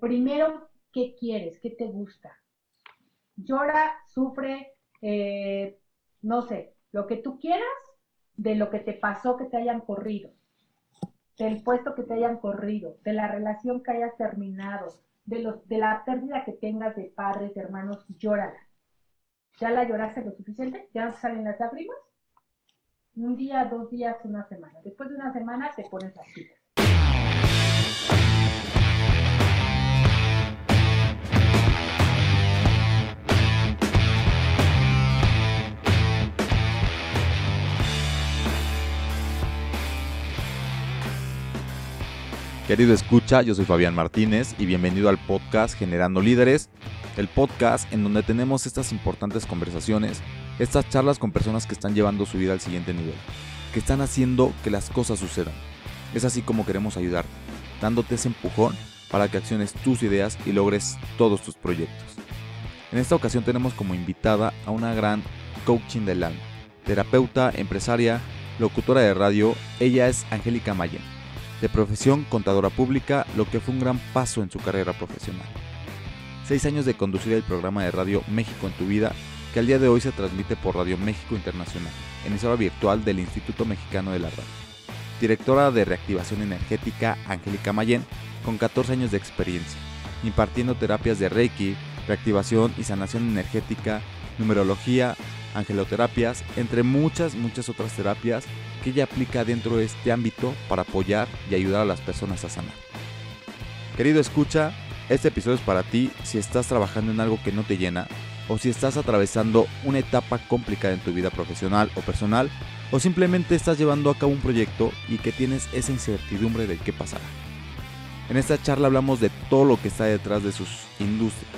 primero, ¿qué quieres? ¿Qué te gusta? Llora, sufre, eh, no sé, lo que tú quieras de lo que te pasó que te hayan corrido, del puesto que te hayan corrido, de la relación que hayas terminado, de, la pérdida que tengas de padres, de hermanos, llórala. ¿Ya la lloraste lo suficiente? ¿Ya salen las lágrimas? Un día, dos días, una semana. Después de una semana te pones las Querido escucha, yo soy Fabián Martínez y bienvenido al podcast Generando Líderes, el podcast en donde tenemos estas importantes conversaciones, estas charlas con personas que están llevando su vida al siguiente nivel, que están haciendo que las cosas sucedan. Es así como queremos ayudarte, dándote ese empujón para que acciones tus ideas y logres todos tus proyectos. En esta ocasión tenemos como invitada a una gran coaching del alma, terapeuta, empresaria, locutora de radio, ella es Angélica Mayen de profesión contadora pública, lo que fue un gran paso en su carrera profesional. Seis años de conducir el programa de radio México en tu vida, que al día de hoy se transmite por Radio México Internacional, emisora virtual del Instituto Mexicano de la Radio. Directora de Reactivación Energética Angélica Mayen, con 14 años de experiencia, impartiendo terapias de Reiki, reactivación y sanación energética, numerología, angeloterapias, entre muchas, muchas otras terapias que ella aplica dentro de este ámbito para apoyar y ayudar a las personas a sanar. Querido escucha, este episodio es para ti si estás trabajando en algo que no te llena o si estás atravesando una etapa complicada en tu vida profesional o personal o simplemente estás llevando a cabo un proyecto y que tienes esa incertidumbre de qué pasará. En esta charla hablamos de todo lo que está detrás de sus industrias.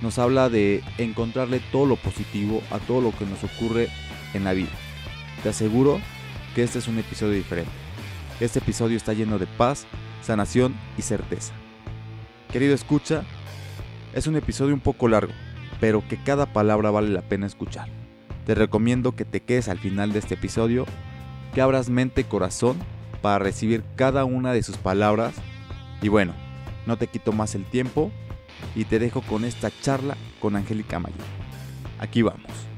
Nos habla de encontrarle todo lo positivo a todo lo que nos ocurre en la vida. Te aseguro que este es un episodio diferente. Este episodio está lleno de paz, sanación y certeza. Querido escucha, es un episodio un poco largo, pero que cada palabra vale la pena escuchar. Te recomiendo que te quedes al final de este episodio, que abras mente y corazón para recibir cada una de sus palabras. Y bueno, no te quito más el tiempo y te dejo con esta charla con Angélica Mayor. Aquí vamos.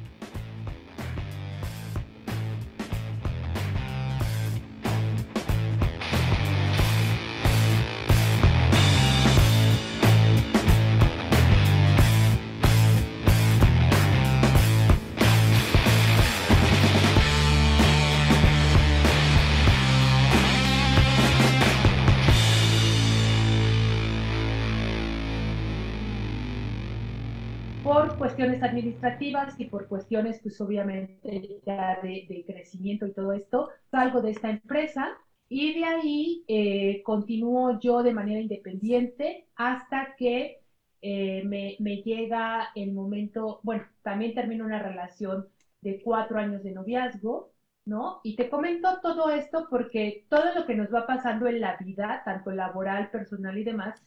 Administrativas y por cuestiones, pues obviamente ya de, crecimiento y todo esto, salgo de esta empresa y de ahí eh, continúo yo de manera independiente hasta que eh, me, me, llega el momento, bueno, también termino una relación de cuatro años de noviazgo, ¿no? Y te comento todo esto porque todo lo que nos va pasando en la vida, tanto laboral, personal y demás,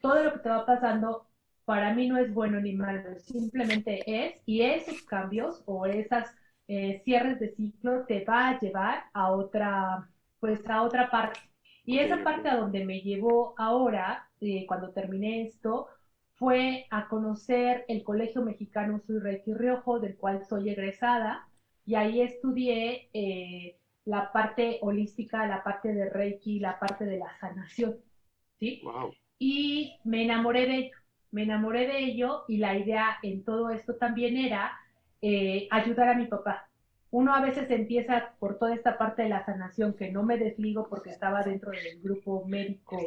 todo lo que te va pasando para mí no es bueno ni malo, simplemente es, y esos cambios o esas eh, cierres de ciclo te va a llevar a otra, pues a otra parte. Y esa parte a donde me llevó ahora, eh, cuando terminé esto, fue a conocer el Colegio Mexicano Soy Reiki Riojo, del cual soy egresada, y ahí estudié eh, la parte holística, la parte de Reiki, la parte de la sanación, ¿sí? Y me enamoré de ello me enamoré de ello y la idea en todo esto también era eh, ayudar a mi papá. Uno a veces empieza por toda esta parte de la sanación que no me desligo porque estaba dentro del grupo médico,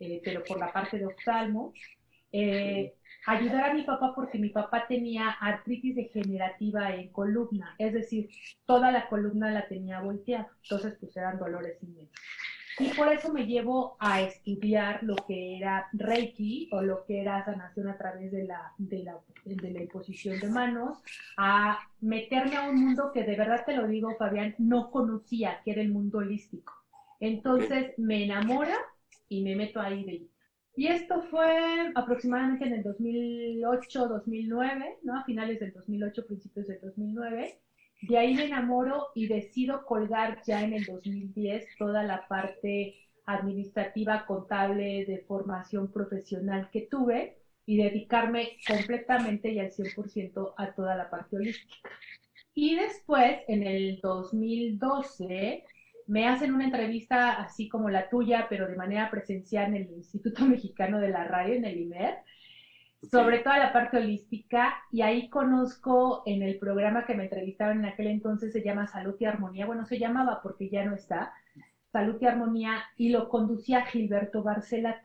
eh, pero por la parte de oftalmo. Eh, ayudar a mi papá porque mi papá tenía artritis degenerativa en columna, es decir, toda la columna la tenía volteada, entonces pues eran dolores inmensos. Y por eso me llevo a estudiar lo que era Reiki o lo que era sanación a través de la, de la, de la imposición de manos, a meterme a un mundo que de verdad te lo digo, Fabián, no conocía, que era el mundo holístico. Entonces me enamora y me meto ahí de Y esto fue aproximadamente en el 2008, 2009, ¿no? A finales del 2008, principios del 2009. De ahí me enamoro y decido colgar ya en el 2010 toda la parte administrativa, contable, de formación profesional que tuve y dedicarme completamente y al 100% a toda la parte holística. Y después, en el 2012, me hacen una entrevista así como la tuya, pero de manera presencial en el Instituto Mexicano de la Radio, en el IMER, sobre toda la parte holística, y ahí conozco en el programa que me entrevistaron en aquel entonces, se llama Salud y Armonía, bueno, se llamaba porque ya no está, Salud y Armonía, y lo conducía Gilberto Barcelata.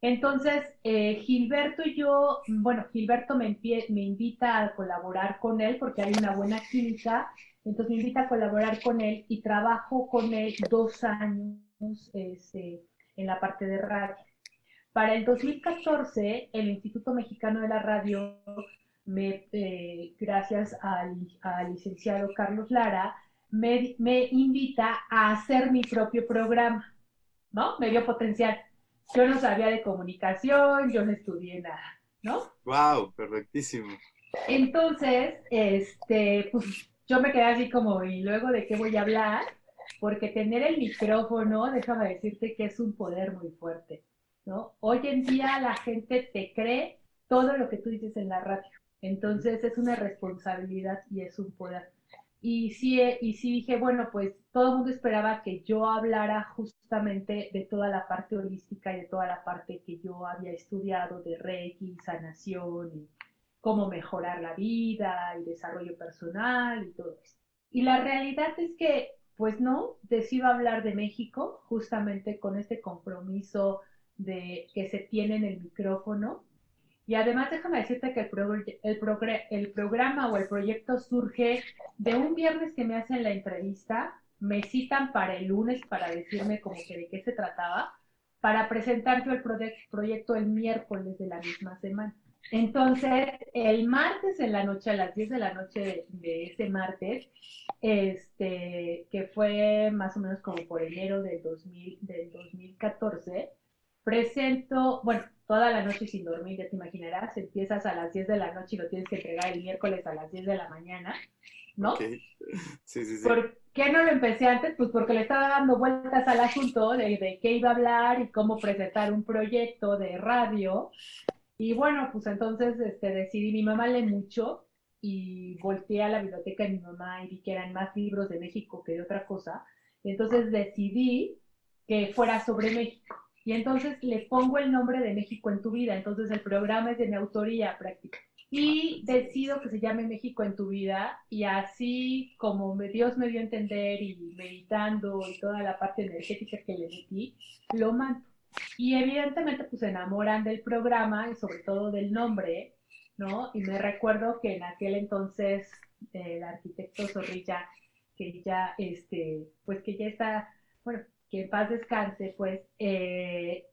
Entonces, eh, Gilberto y yo, bueno, Gilberto me, me invita a colaborar con él porque hay una buena química, entonces me invita a colaborar con él y trabajo con él dos años este, en la parte de radio. Para el 2014, el Instituto Mexicano de la Radio, me, eh, gracias al, al, licenciado Carlos Lara, me, me invita a hacer mi propio programa, ¿no? Me dio potencial yo no sabía de comunicación, yo no estudié nada, ¿no? Wow, perfectísimo. Entonces, este, pues yo me quedé así como, ¿y luego de qué voy a hablar? Porque tener el micrófono, déjame decirte que es un poder muy fuerte, ¿no? Hoy en día la gente te cree todo lo que tú dices en la radio. Entonces es una responsabilidad y es un poder. Y sí, eh, y sí dije, bueno, pues todo el mundo esperaba que yo hablara justamente de toda la parte holística y de toda la parte que yo había estudiado de Reiki, sanación y cómo mejorar la vida y desarrollo personal y todo eso. Y la realidad es que, pues no, decido hablar de México justamente con este compromiso de que se tiene en el micrófono y además déjame decirte que el, el, programa o el proyecto surge de un viernes que me hacen la entrevista, me citan para el lunes para decirme como que de qué se trataba, para presentar yo el proyecto el miércoles de la misma semana. Entonces, el martes en la noche, a las 10 de la noche de, ese martes, este, que fue más o menos como por enero del, 2000, del 2014, presento, bueno, toda la noche sin dormir, ya te imaginarás, empiezas a las 10 de la noche y lo tienes que entregar el miércoles a las 10 de la mañana, ¿no? Sí, sí, sí. ¿Por qué no lo empecé antes? Pues porque le estaba dando vueltas al asunto de, de qué iba a hablar y cómo presentar un proyecto de radio. Y bueno, pues entonces este, decidí, mi mamá lee mucho y volteé a la biblioteca de mi mamá y vi que eran más libros de México que de otra cosa. Entonces decidí que fuera sobre México y entonces le pongo el nombre de México en tu vida. Entonces el programa es de mi autoría práctica. Y decido que se llame México en tu vida y así como Dios me dio a entender y meditando y toda la parte energética que le metí, lo mando. Y evidentemente pues se enamoran del programa y sobre todo del nombre, ¿no? Y me recuerdo que en aquel entonces el arquitecto Zorrilla, que ya, este, pues que ya está, bueno, que en paz descanse, pues eh,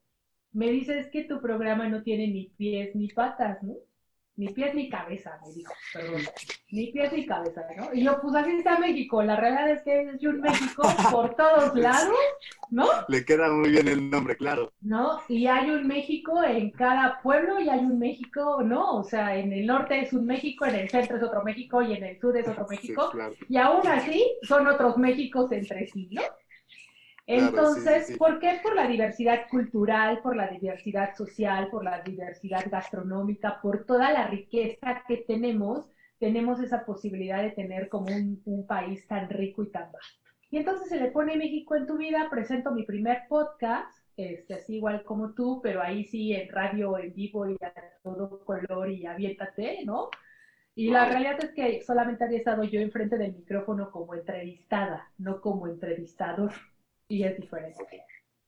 me dices que tu programa no tiene ni pies ni patas, ¿no? Ni pies ni cabeza, me dijo, perdón. Ni pies ni cabeza, ¿no? Y yo, pues así está México. La realidad es que es un México por todos lados, ¿no? Le queda muy bien el nombre, claro. ¿No? Y hay un México en cada pueblo y hay un México, ¿no? O sea, en el norte es un México, en el centro es otro México y en el sur es otro México. Y aún así son otros Méxicos entre sí, ¿no? Entonces, ¿por qué? Por la diversidad cultural, por la diversidad social, por la diversidad gastronómica, por toda la riqueza que tenemos, tenemos esa posibilidad de tener como un, país tan rico y tan vasto. Y entonces se le pone México en tu vida, presento mi primer podcast, este, así igual como tú, pero ahí sí en radio, en vivo y a todo color y aviéntate, ¿no? Y la realidad es que solamente había estado yo enfrente del micrófono como entrevistada, no como entrevistador y es diferente,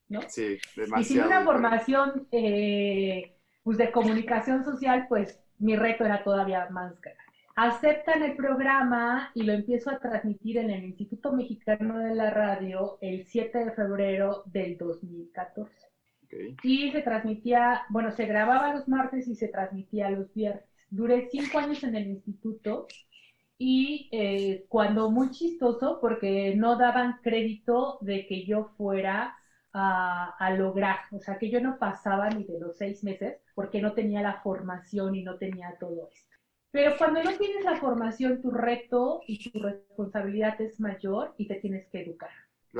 ¿no? Sí, demasiado. Y sin una formación eh, pues de comunicación social, pues mi reto era todavía más grande. Aceptan el programa y lo empiezo a transmitir en el Instituto Mexicano de la Radio el 7 de febrero del 2014. Y se transmitía, bueno, se grababa los martes y se transmitía los viernes. Duré cinco años en el instituto y eh, cuando muy chistoso porque no daban crédito de que yo fuera a, a, lograr, o sea que yo no pasaba ni de los seis meses porque no tenía la formación y no tenía todo esto. Pero cuando no tienes la formación, tu reto y tu responsabilidad es mayor y te tienes que educar.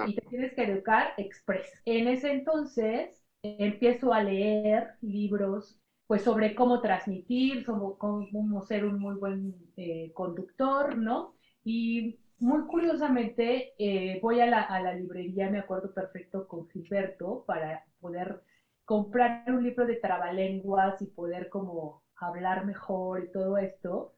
y te tienes que educar express. En ese entonces empiezo a leer libros pues sobre cómo transmitir, sobre cómo ser un muy buen eh, conductor, ¿no? Y muy curiosamente eh, voy a la, a la librería, me acuerdo perfecto con Gilberto, para poder comprar un libro de trabalenguas y poder como hablar mejor y todo esto.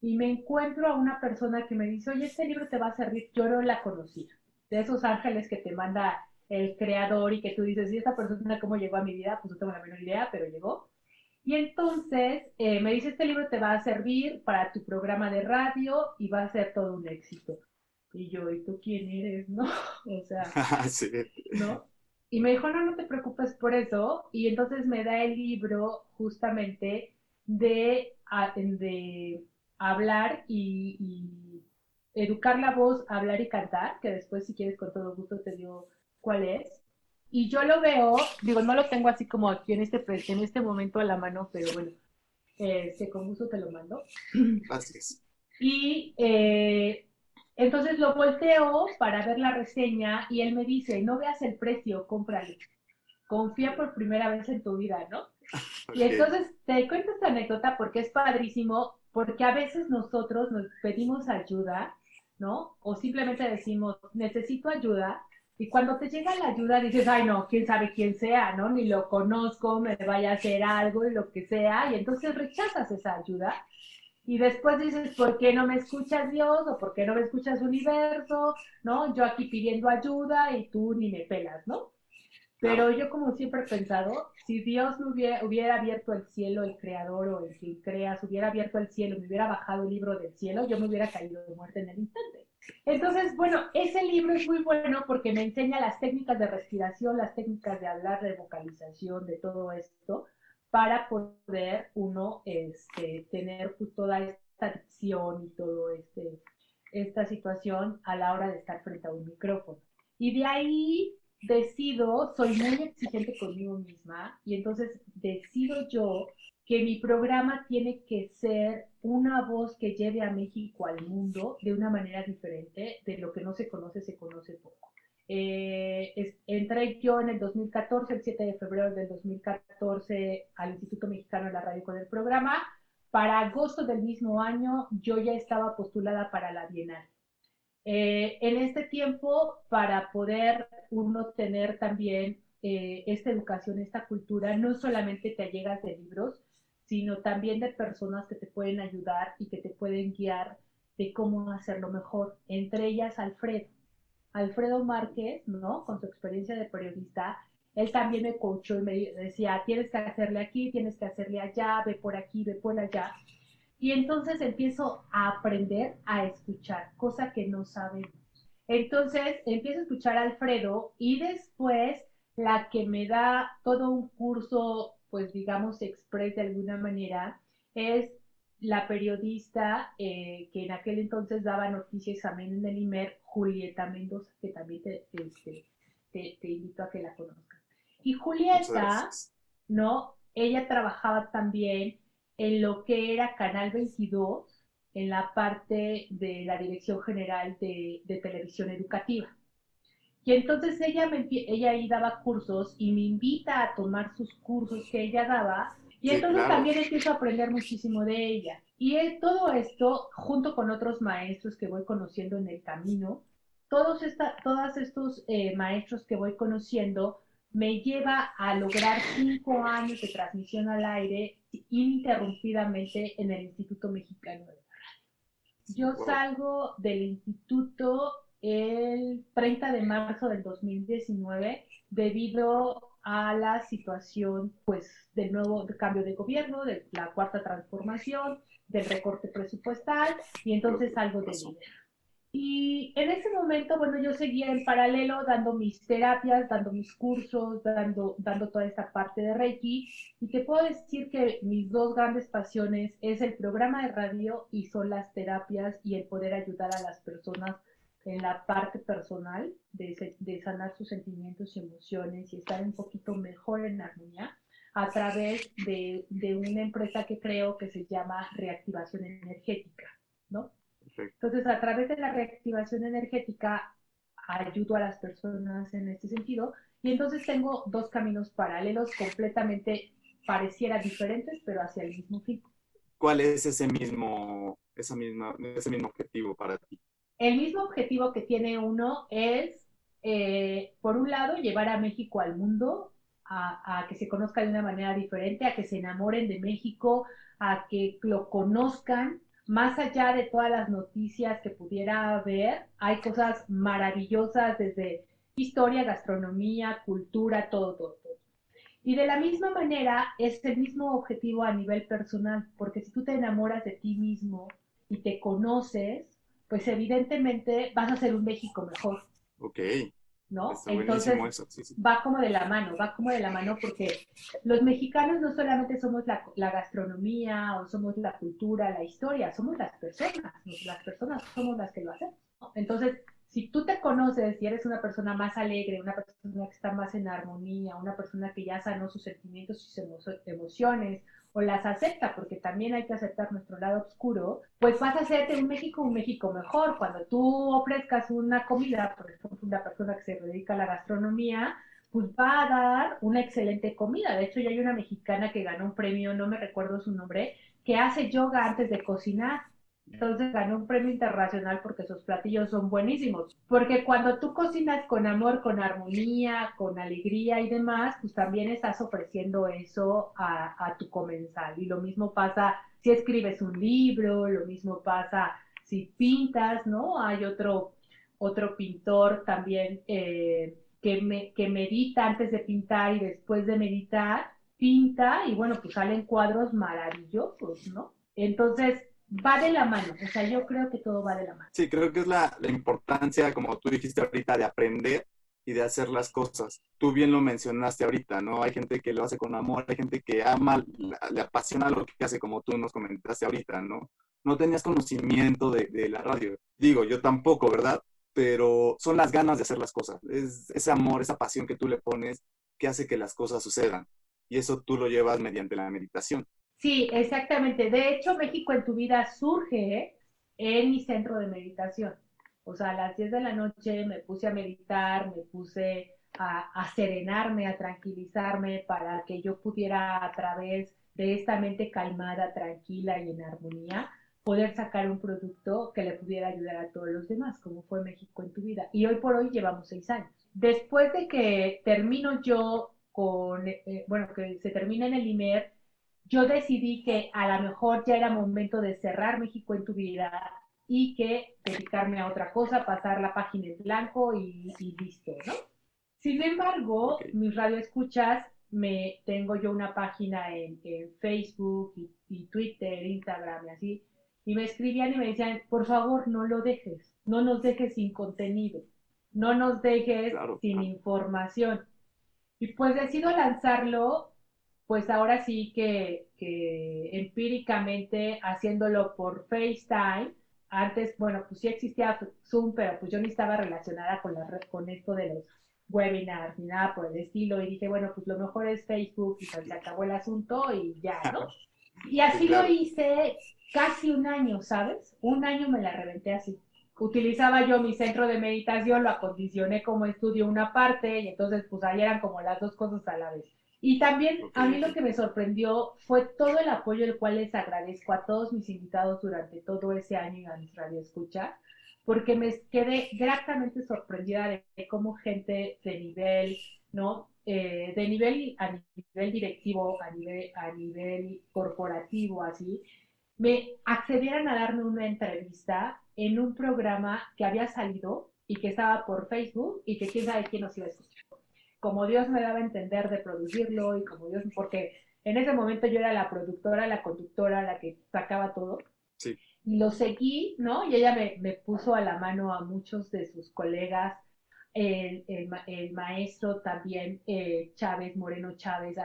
Y me encuentro a una persona que me dice, oye, este libro te va a servir, yo no la conocía, de esos ángeles que te manda el creador y que tú dices, ¿y esta persona cómo llegó a mi vida? Pues no tengo la menor idea, pero llegó. Y entonces eh, me dice, este libro te va a servir para tu programa de radio y va a ser todo un éxito. Y yo, ¿y tú quién eres? ¿No? O sea, sí. ¿no? Y me dijo, no, no te preocupes por eso. Y entonces me da el libro justamente de, de hablar y, y educar la voz, hablar y cantar, que después si quieres con todo gusto te digo cuál es. Y yo lo veo, digo, no lo tengo así como aquí en este, en este momento a la mano, pero bueno, eh, con gusto te lo mando. Gracias. Y eh, entonces lo volteo para ver la reseña y él me dice, no veas el precio, cómpralo. Confía por primera vez en tu vida, ¿no? Y entonces te cuento esta anécdota porque es padrísimo, porque a veces nosotros nos pedimos ayuda, ¿no? O simplemente decimos, necesito ayuda, y cuando te llega la ayuda dices, ay no, quién sabe quién sea, ¿no? Ni lo conozco, me vaya a hacer algo y lo que sea. Y entonces rechazas esa ayuda. Y después dices, ¿por qué no me escuchas Dios? ¿O por qué no me escuchas universo? ¿No? Yo aquí pidiendo ayuda y tú ni me pelas, ¿no? Pero yo como siempre he pensado, si Dios me hubiera, hubiera, abierto el cielo, el creador o el que creas, hubiera abierto el cielo, me hubiera bajado el libro del cielo, yo me hubiera caído de muerte en el instante. Entonces, bueno, ese libro es muy bueno porque me enseña las técnicas de respiración, las técnicas de hablar, de vocalización, de todo esto, para poder uno este, tener toda esta dicción y todo este, esta situación a la hora de estar frente a un micrófono. Y de ahí decido, soy muy exigente conmigo misma, y entonces decido yo que mi programa tiene que ser una voz que lleve a México al mundo de una manera diferente, de lo que no se conoce, se conoce poco. Eh, entré yo en el 2014, el 7 de febrero del 2014, al Instituto Mexicano de la Radio con el programa. Para agosto del mismo año yo ya estaba postulada para la Bienal. Eh, en este tiempo, para poder uno tener también eh, esta educación, esta cultura, no solamente te llegas de libros, sino también de personas que te pueden ayudar y que te pueden guiar de cómo hacerlo mejor. Entre ellas Alfredo. Alfredo Márquez, ¿no? Con su experiencia de periodista, él también me coachó y me decía, tienes que hacerle aquí, tienes que hacerle allá, ve por aquí, ve por allá. Y entonces empiezo a aprender a escuchar, cosa que no sabemos. Entonces empiezo a escuchar a Alfredo y después la que me da todo un curso pues digamos, express de alguna manera, es la periodista eh, que en aquel entonces daba noticias también en el IMER, Julieta Mendoza, que también te, este, te, te, invito a que la conozcas. Y Julieta, ¿no? Ella trabajaba también en lo que era Canal 22, en la parte de la Dirección General de, de Televisión Educativa. Y entonces ella, me, ella ahí daba cursos y me invita a tomar sus cursos que ella daba. Y entonces también empiezo a aprender muchísimo de ella. Y todo esto, junto con otros maestros que voy conociendo en el camino, todos, esta, todos estos eh, maestros que voy conociendo me lleva a lograr cinco años de transmisión al aire ininterrumpidamente en el Instituto Mexicano de la Radio. Yo salgo del instituto el 30 de marzo del 2019 debido a la situación pues del nuevo cambio de gobierno, de la cuarta transformación, del recorte presupuestal y entonces algo de líder. Y en ese momento, bueno, yo seguía en paralelo dando mis terapias, dando mis cursos, dando, dando toda esta parte de Reiki. Y te puedo decir que mis dos grandes pasiones es el programa de radio y son las terapias y el poder ayudar a las personas en la parte personal, de, de, sanar sus sentimientos y emociones y estar un poquito mejor en armonía a través de, de una empresa que creo que se llama reactivación energética, ¿no? Entonces, a través de la reactivación energética, ayudo a las personas en este sentido. Y entonces tengo dos caminos paralelos completamente pareciera diferentes, pero hacia el mismo fin. ¿Cuál es ese mismo, esa misma, ese mismo objetivo para ti? El mismo objetivo que tiene uno es, eh, por un lado, llevar a México al mundo, a, que se conozca de una manera diferente, a que se enamoren de México, a que lo conozcan. Más allá de todas las noticias que pudiera haber, hay cosas maravillosas desde historia, gastronomía, cultura, todo, todo. Y de la misma manera es el mismo objetivo a nivel personal, porque si tú te enamoras de ti mismo y te conoces, pues evidentemente vas a ser un México mejor. Ok. ¿No? Está Entonces eso, sí, sí. va como de la mano, va como de la mano porque los mexicanos no solamente somos la, la gastronomía o somos la cultura, la historia, somos las personas, las personas somos las que lo hacemos. ¿no? Entonces, si tú te conoces y eres una persona más alegre, una persona que está más en armonía, una persona que ya sanó sus sentimientos y sus emo emociones, o las acepta, porque también hay que aceptar nuestro lado oscuro, pues vas a hacerte un México un México mejor. Cuando tú ofrezcas una comida, por ejemplo, una persona que se dedica a la gastronomía, pues va a dar una excelente comida. De hecho, ya hay una mexicana que ganó un premio, no me recuerdo su nombre, que hace yoga antes de cocinar. Entonces ganó un premio internacional porque sus platillos son buenísimos. Porque cuando tú cocinas con amor, con armonía, con alegría y demás, pues también estás ofreciendo eso a, a tu comensal. Y lo mismo pasa si escribes un libro, lo mismo pasa si pintas, ¿no? Hay otro, otro pintor también eh, que, me, que medita antes de pintar y después de meditar, pinta y bueno, pues salen cuadros maravillosos, ¿no? Entonces, va de la mano, o sea, yo creo que todo va de la mano. Sí, creo que es la, la, importancia, como tú dijiste ahorita, de aprender y de hacer las cosas. Tú bien lo mencionaste ahorita, ¿no? Hay gente que lo hace con amor, hay gente que ama, le apasiona lo que hace, como tú nos comentaste ahorita, ¿no? No tenías conocimiento de, de la radio. Digo, yo tampoco, ¿verdad? Pero son las ganas de hacer las cosas. Es ese amor, esa pasión que tú le pones que hace que las cosas sucedan. Y eso tú lo llevas mediante la meditación. Sí, exactamente. De hecho, México en tu vida surge en mi centro de meditación. O sea, a las 10 de la noche me puse a meditar, me puse a, a, serenarme, a tranquilizarme para que yo pudiera a través de esta mente calmada, tranquila y en armonía, poder sacar un producto que le pudiera ayudar a todos los demás, como fue México en tu vida. Y hoy por hoy llevamos seis años. Después de que termino yo con, eh, bueno, que se termina en el IMER, yo decidí que a lo mejor ya era momento de cerrar México en tu vida y que dedicarme a otra cosa, pasar la página en blanco y, y listo, ¿no? Sin embargo, okay. mis radioescuchas, me tengo yo una página en, en Facebook y, y, Twitter, Instagram y así, y me escribían y me decían, por favor, no lo dejes, no nos dejes sin contenido, no nos dejes claro, sin claro. información. Y pues decido lanzarlo pues ahora sí que, que, empíricamente haciéndolo por FaceTime, antes, bueno, pues sí existía Zoom, pero pues yo ni estaba relacionada con, la, con esto de los webinars ni nada por el estilo, y dije, bueno, pues lo mejor es Facebook y pues se acabó el asunto y ya, ¿no? Y así sí, claro. lo hice casi un año, ¿sabes? Un año me la reventé así. Utilizaba yo mi centro de meditación, lo acondicioné como estudio una parte, y entonces pues ahí eran como las dos cosas a la vez. Y también okay. a mí lo que me sorprendió fue todo el apoyo el cual les agradezco a todos mis invitados durante todo ese año y a mis radioescuchas, porque me quedé gratamente sorprendida de cómo gente de nivel, ¿no? Eh, de nivel a nivel directivo, a nivel, a nivel corporativo, así, me accedieran a darme una entrevista en un programa que había salido y que estaba por Facebook y que quién sabe quién nos iba a escuchar como Dios me daba a entender de producirlo y como Dios, porque en ese momento yo era la productora, la conductora, la que sacaba todo. Sí. Y lo seguí, ¿no? Y ella me, me puso a la mano a muchos de sus colegas, el, el, el maestro también, eh, Chávez, Moreno Chávez,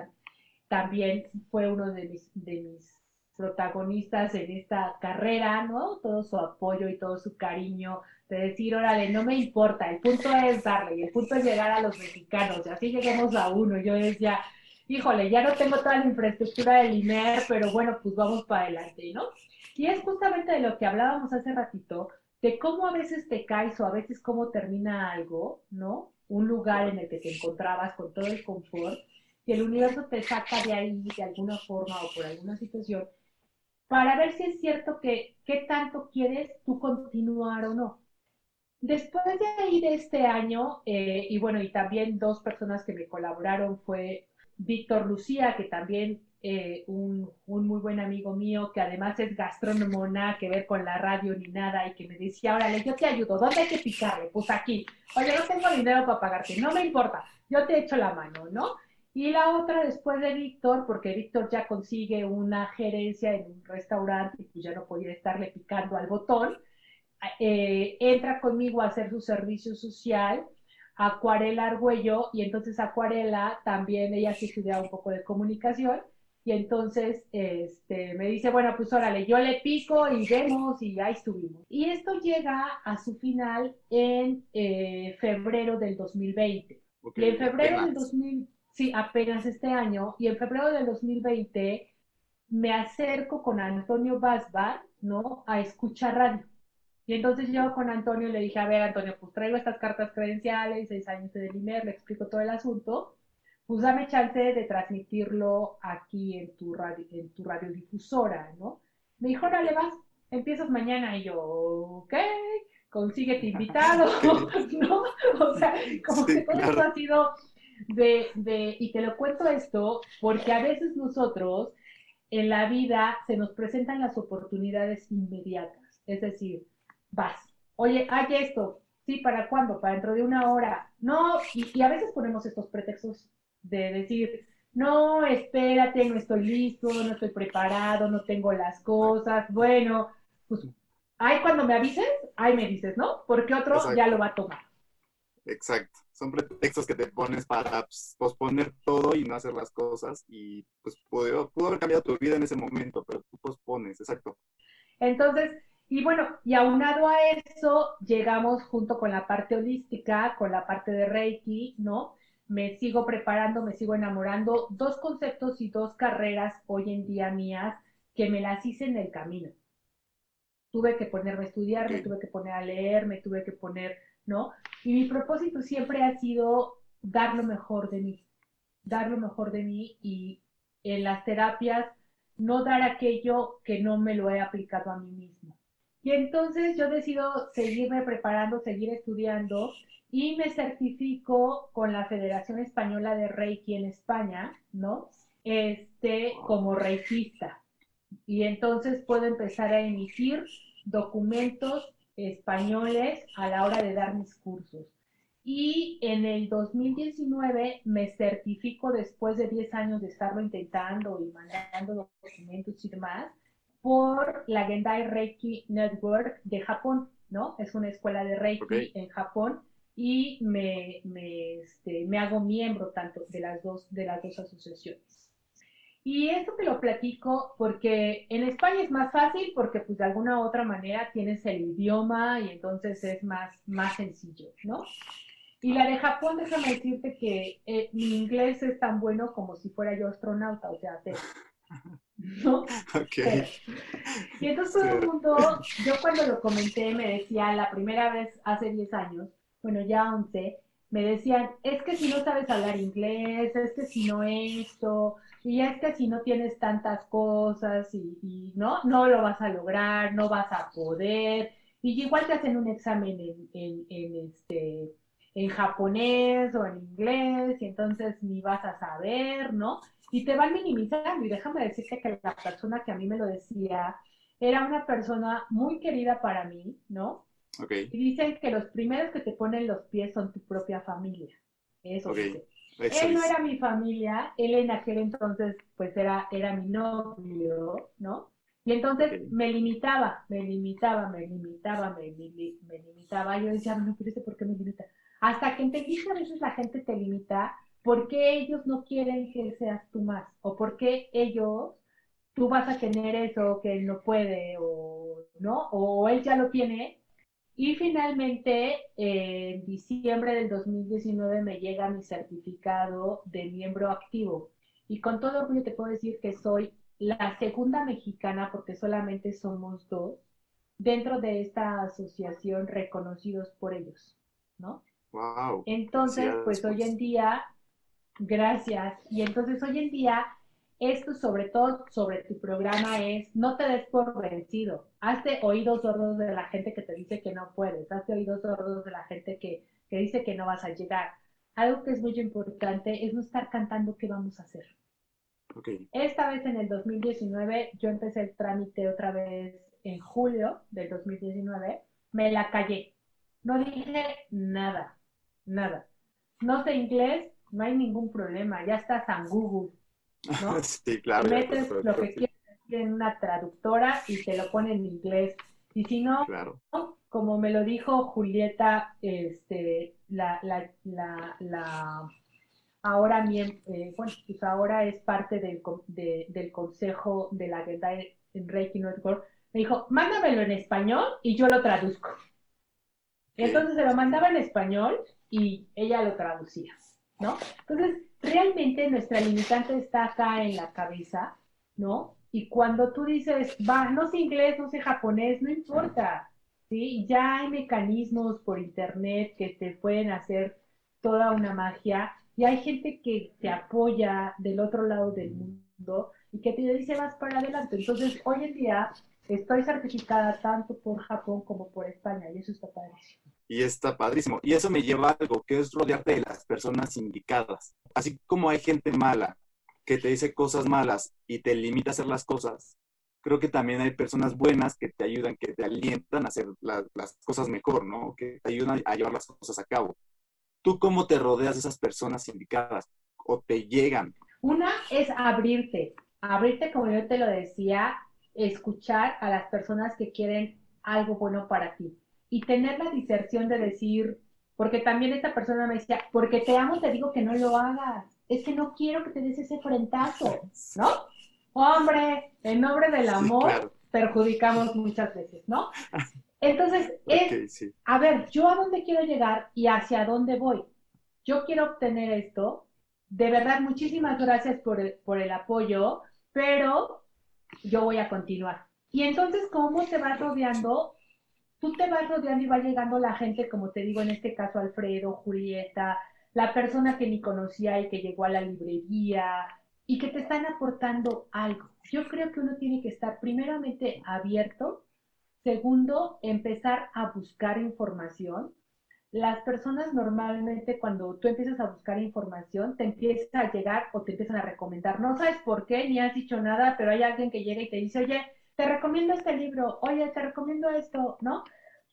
también fue uno de mis, de mis protagonistas en esta carrera, ¿no? Todo su apoyo y todo su cariño de decir, órale, no me importa, el punto es darle y el punto es llegar a los mexicanos, y así lleguemos a uno. Yo decía, híjole, ya no tengo toda la infraestructura del INER, pero bueno, pues vamos para adelante, ¿no? Y es justamente de lo que hablábamos hace ratito, de cómo a veces te caes o a veces cómo termina algo, ¿no? Un lugar en el que te encontrabas con todo el confort y el universo te saca de ahí de alguna forma o por alguna situación para ver si es cierto que qué tanto quieres tú continuar o no. Después de ahí de este año, eh, y bueno, y también dos personas que me colaboraron fue Víctor Lucía, que también eh, un, un, muy buen amigo mío, que además es gastrónomo, nada que ver con la radio ni nada, y que me decía, órale, yo te ayudo, ¿dónde hay que picarle? Pues aquí, oye, no tengo dinero para pagarte, no me importa, yo te echo la mano, ¿no? Y la otra después de Víctor, porque Víctor ya consigue una gerencia en un restaurante y pues ya no podía estarle picando al botón, eh, entra conmigo a hacer su servicio social, Acuarela Argüello, y entonces Acuarela también, ella sí estudiaba un poco de comunicación, y entonces este, me dice, bueno, pues órale, yo le pico y vemos y ahí estuvimos. Y esto llega a su final en eh, febrero del 2020. y en febrero del 2020 sí, apenas este año, y en febrero del 2020 me acerco con Antonio Basbar, ¿no? A escuchar radio. Y entonces yo con Antonio le dije, a ver, Antonio, pues traigo estas cartas credenciales, seis años de Limer, le explico todo el asunto, pues dame chance de transmitirlo aquí en tu, radio, en tu radiodifusora, ¿no? Me dijo, le vas, empiezas mañana, y yo, ok, consíguete invitado, ¿no? O sea, como que todo esto ha sido de, de, y te lo cuento esto porque a veces nosotros en la vida se nos presentan las oportunidades inmediatas, es decir, vas, oye, hay esto, sí, ¿para cuándo? Para dentro de una hora, no, y, a veces ponemos estos pretextos de decir, no, espérate, no estoy listo, no estoy preparado, no tengo las cosas, bueno, pues, ahí cuando me avises, ahí me dices, ¿no? Porque otro ya lo va a tomar. Exacto son pretextos que te pones para pues, posponer todo y no hacer las cosas y pues pudo, pudo haber cambiado tu vida en ese momento, pero tú pospones, exacto. Entonces, y bueno, y aunado a eso, llegamos junto con la parte holística, con la parte de Reiki, ¿no? Me sigo preparando, me sigo enamorando. Dos conceptos y dos carreras hoy en día mías que me las hice en el camino. Tuve que ponerme a estudiar, me tuve que poner a leer, me tuve que poner ¿no? Y mi propósito siempre ha sido dar lo mejor de mí, dar lo mejor de mí y en las terapias no dar aquello que no me lo he aplicado a mí mismo. Y entonces yo decido seguirme preparando, seguir estudiando y me certifico con la Federación Española de Reiki en España, ¿no? Este, como reikista. Y entonces puedo empezar a emitir documentos españoles a la hora de dar mis cursos. Y en el 2019 me certifico después de 10 años de estarlo intentando y mandando documentos y demás por la Gendai Reiki Network de Japón, ¿no? Es una escuela de Reiki en Japón y me, me, este, me hago miembro tanto de las dos, de las dos asociaciones. Y esto te lo platico porque en España es más fácil porque pues de alguna u otra manera tienes el idioma y entonces es más, más sencillo, ¿no? Y la de Japón, déjame decirte que eh, mi inglés es tan bueno como si fuera yo astronauta, o sea, ¿no? Okay. y entonces todo el mundo, yo cuando lo comenté me decía la primera vez hace 10 años, bueno, ya 11, me decían, es que si no sabes hablar inglés, es que si no esto, y es que si no tienes tantas cosas y, no, no lo vas a lograr, no vas a poder. Y igual te hacen un examen en, este, en japonés o en inglés y entonces ni vas a saber, ¿no? Y te van minimizando. Y déjame decirte que la persona que a mí me lo decía era una persona muy querida para mí, ¿no? Okay. Y dicen que los primeros que te ponen los pies son tu propia familia. Eso okay. Él no era mi familia, él en aquel entonces pues era, era mi novio, ¿no? Y entonces me limitaba, me limitaba, me limitaba, me, me, limitaba. Yo decía, no, pero ¿por qué me limita? Hasta que entendí que a veces la gente te limita porque ellos no quieren que seas tú más, o porque ellos, tú vas a tener eso que él no puede, o no, o él ya lo tiene, y finalmente, en diciembre del 2019 me llega mi certificado de miembro activo. Y con todo orgullo te puedo decir que soy la segunda mexicana, porque solamente somos dos, dentro de esta asociación reconocidos por ellos, ¿no? Wow. Entonces, pues hoy en día, gracias. Y entonces hoy en día, esto sobre todo sobre tu programa es, no te des por vencido. Hazte oídos sordos de la gente que te dice que no puedes. Hazte oídos sordos de la gente que, que dice que no vas a llegar. Algo que es muy importante es no estar cantando qué vamos a hacer. Okay. Esta vez en el 2019 yo empecé el trámite otra vez en julio del 2019, me la callé. No dije nada, nada. No sé inglés, no hay ningún problema, ya estás en Google, ¿no? sí, claro. Metes lo que quieres en una traductora y te lo pone en inglés. Y si no, Claro. como me lo dijo Julieta, este, la, la, la, la ahora, eh, bueno, pues ahora es parte del, de- del consejo de la Geta en Reiki Network, me dijo, mándamelo en español y yo lo traduzco. Entonces se lo mandaba en español y ella lo traducía, ¿no? Entonces, realmente nuestra limitante está acá en la cabeza, ¿no? Y cuando tú dices, va, no sé inglés, no sé japonés, no importa, ¿sí? Ya hay mecanismos por internet que te pueden hacer toda una magia y hay gente que te apoya del otro lado del mundo y que te dice vas para adelante. Entonces, hoy en día estoy certificada tanto por Japón como por España y eso está padrísimo. Y está padrísimo. Y eso me lleva a algo, que es rodearte de las personas indicadas. Así como hay gente mala que te dice cosas malas y te limita a hacer las cosas, creo que también hay personas buenas que te ayudan, que te alientan a hacer la- las cosas mejor, ¿no? Que te ayudan a llevar las cosas a cabo. ¿Tú cómo te rodeas de esas personas indicadas? ¿O te llegan? Una es abrirte, abrirte como yo te lo decía, escuchar a las personas que quieren algo bueno para ti y tener la diserción de decir, porque también esta persona me decía, porque te amo, te digo que no lo hagas, es que no quiero que te des ese frentazo, ¿no? Hombre, en nombre del Sí, amor claro. perjudicamos muchas veces, ¿no? Entonces, es sí. a ver, yo a dónde quiero llegar y hacia dónde voy. Yo quiero obtener esto. De verdad, muchísimas gracias por el, por el apoyo, pero yo voy a continuar. Y entonces, ¿cómo te vas rodeando? Tú te vas rodeando y va llegando la gente, como te digo, en este caso Alfredo, Julieta, la persona que ni conocía y que llegó a la librería y que te están aportando algo. Yo creo que uno tiene que estar primeramente abierto Segundo, empezar a buscar información. Las personas normalmente cuando tú empiezas a buscar información, te empieza a llegar o te empiezan a recomendar. No sabes por qué, ni has dicho nada, pero hay alguien que llega y te dice, oye, te recomiendo este libro, oye, te recomiendo esto, ¿no?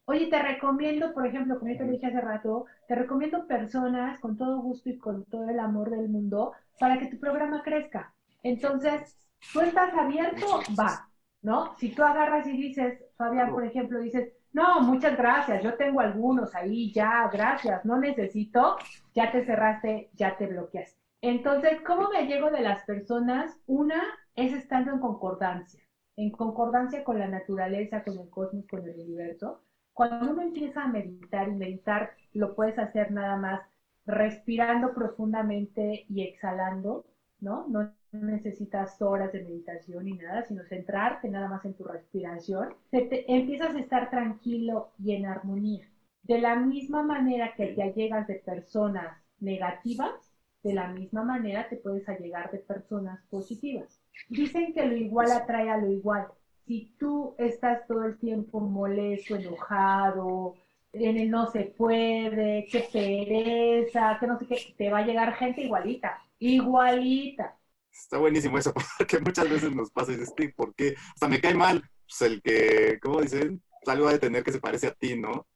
Oye, te recomiendo, por ejemplo, como yo te dije hace rato, te recomiendo personas con todo gusto y con todo el amor del mundo para que tu programa crezca. Entonces, tú estás abierto, va, ¿no? Si tú agarras y dices, Fabián, por ejemplo, dices, no, muchas gracias, yo tengo algunos ahí, ya, gracias, no necesito, ya te cerraste, ya te bloqueaste. Entonces, ¿cómo me llego de las personas? Una es estando en concordancia, en concordancia con la naturaleza, con el cosmos, con el universo. Cuando uno empieza a meditar y meditar, lo puedes hacer nada más respirando profundamente y exhalando, ¿no? No necesitas horas de meditación ni nada, sino centrarte nada más en tu respiración. Te- empiezas a estar tranquilo y en armonía. De la misma manera que te allegas de personas negativas, de la misma manera te puedes allegar de personas positivas. Dicen que lo igual atrae a lo igual. Si tú estás todo el tiempo molesto, enojado, en el no se puede, qué pereza, que no sé qué, te va a llegar gente igualita, igualita. Está buenísimo eso, porque muchas veces nos pasa y dices, "Sí, ¿por qué? O sea, me cae mal. Pues el que, ¿cómo dicen? Pues algo de tener que se parece a ti, ¿no?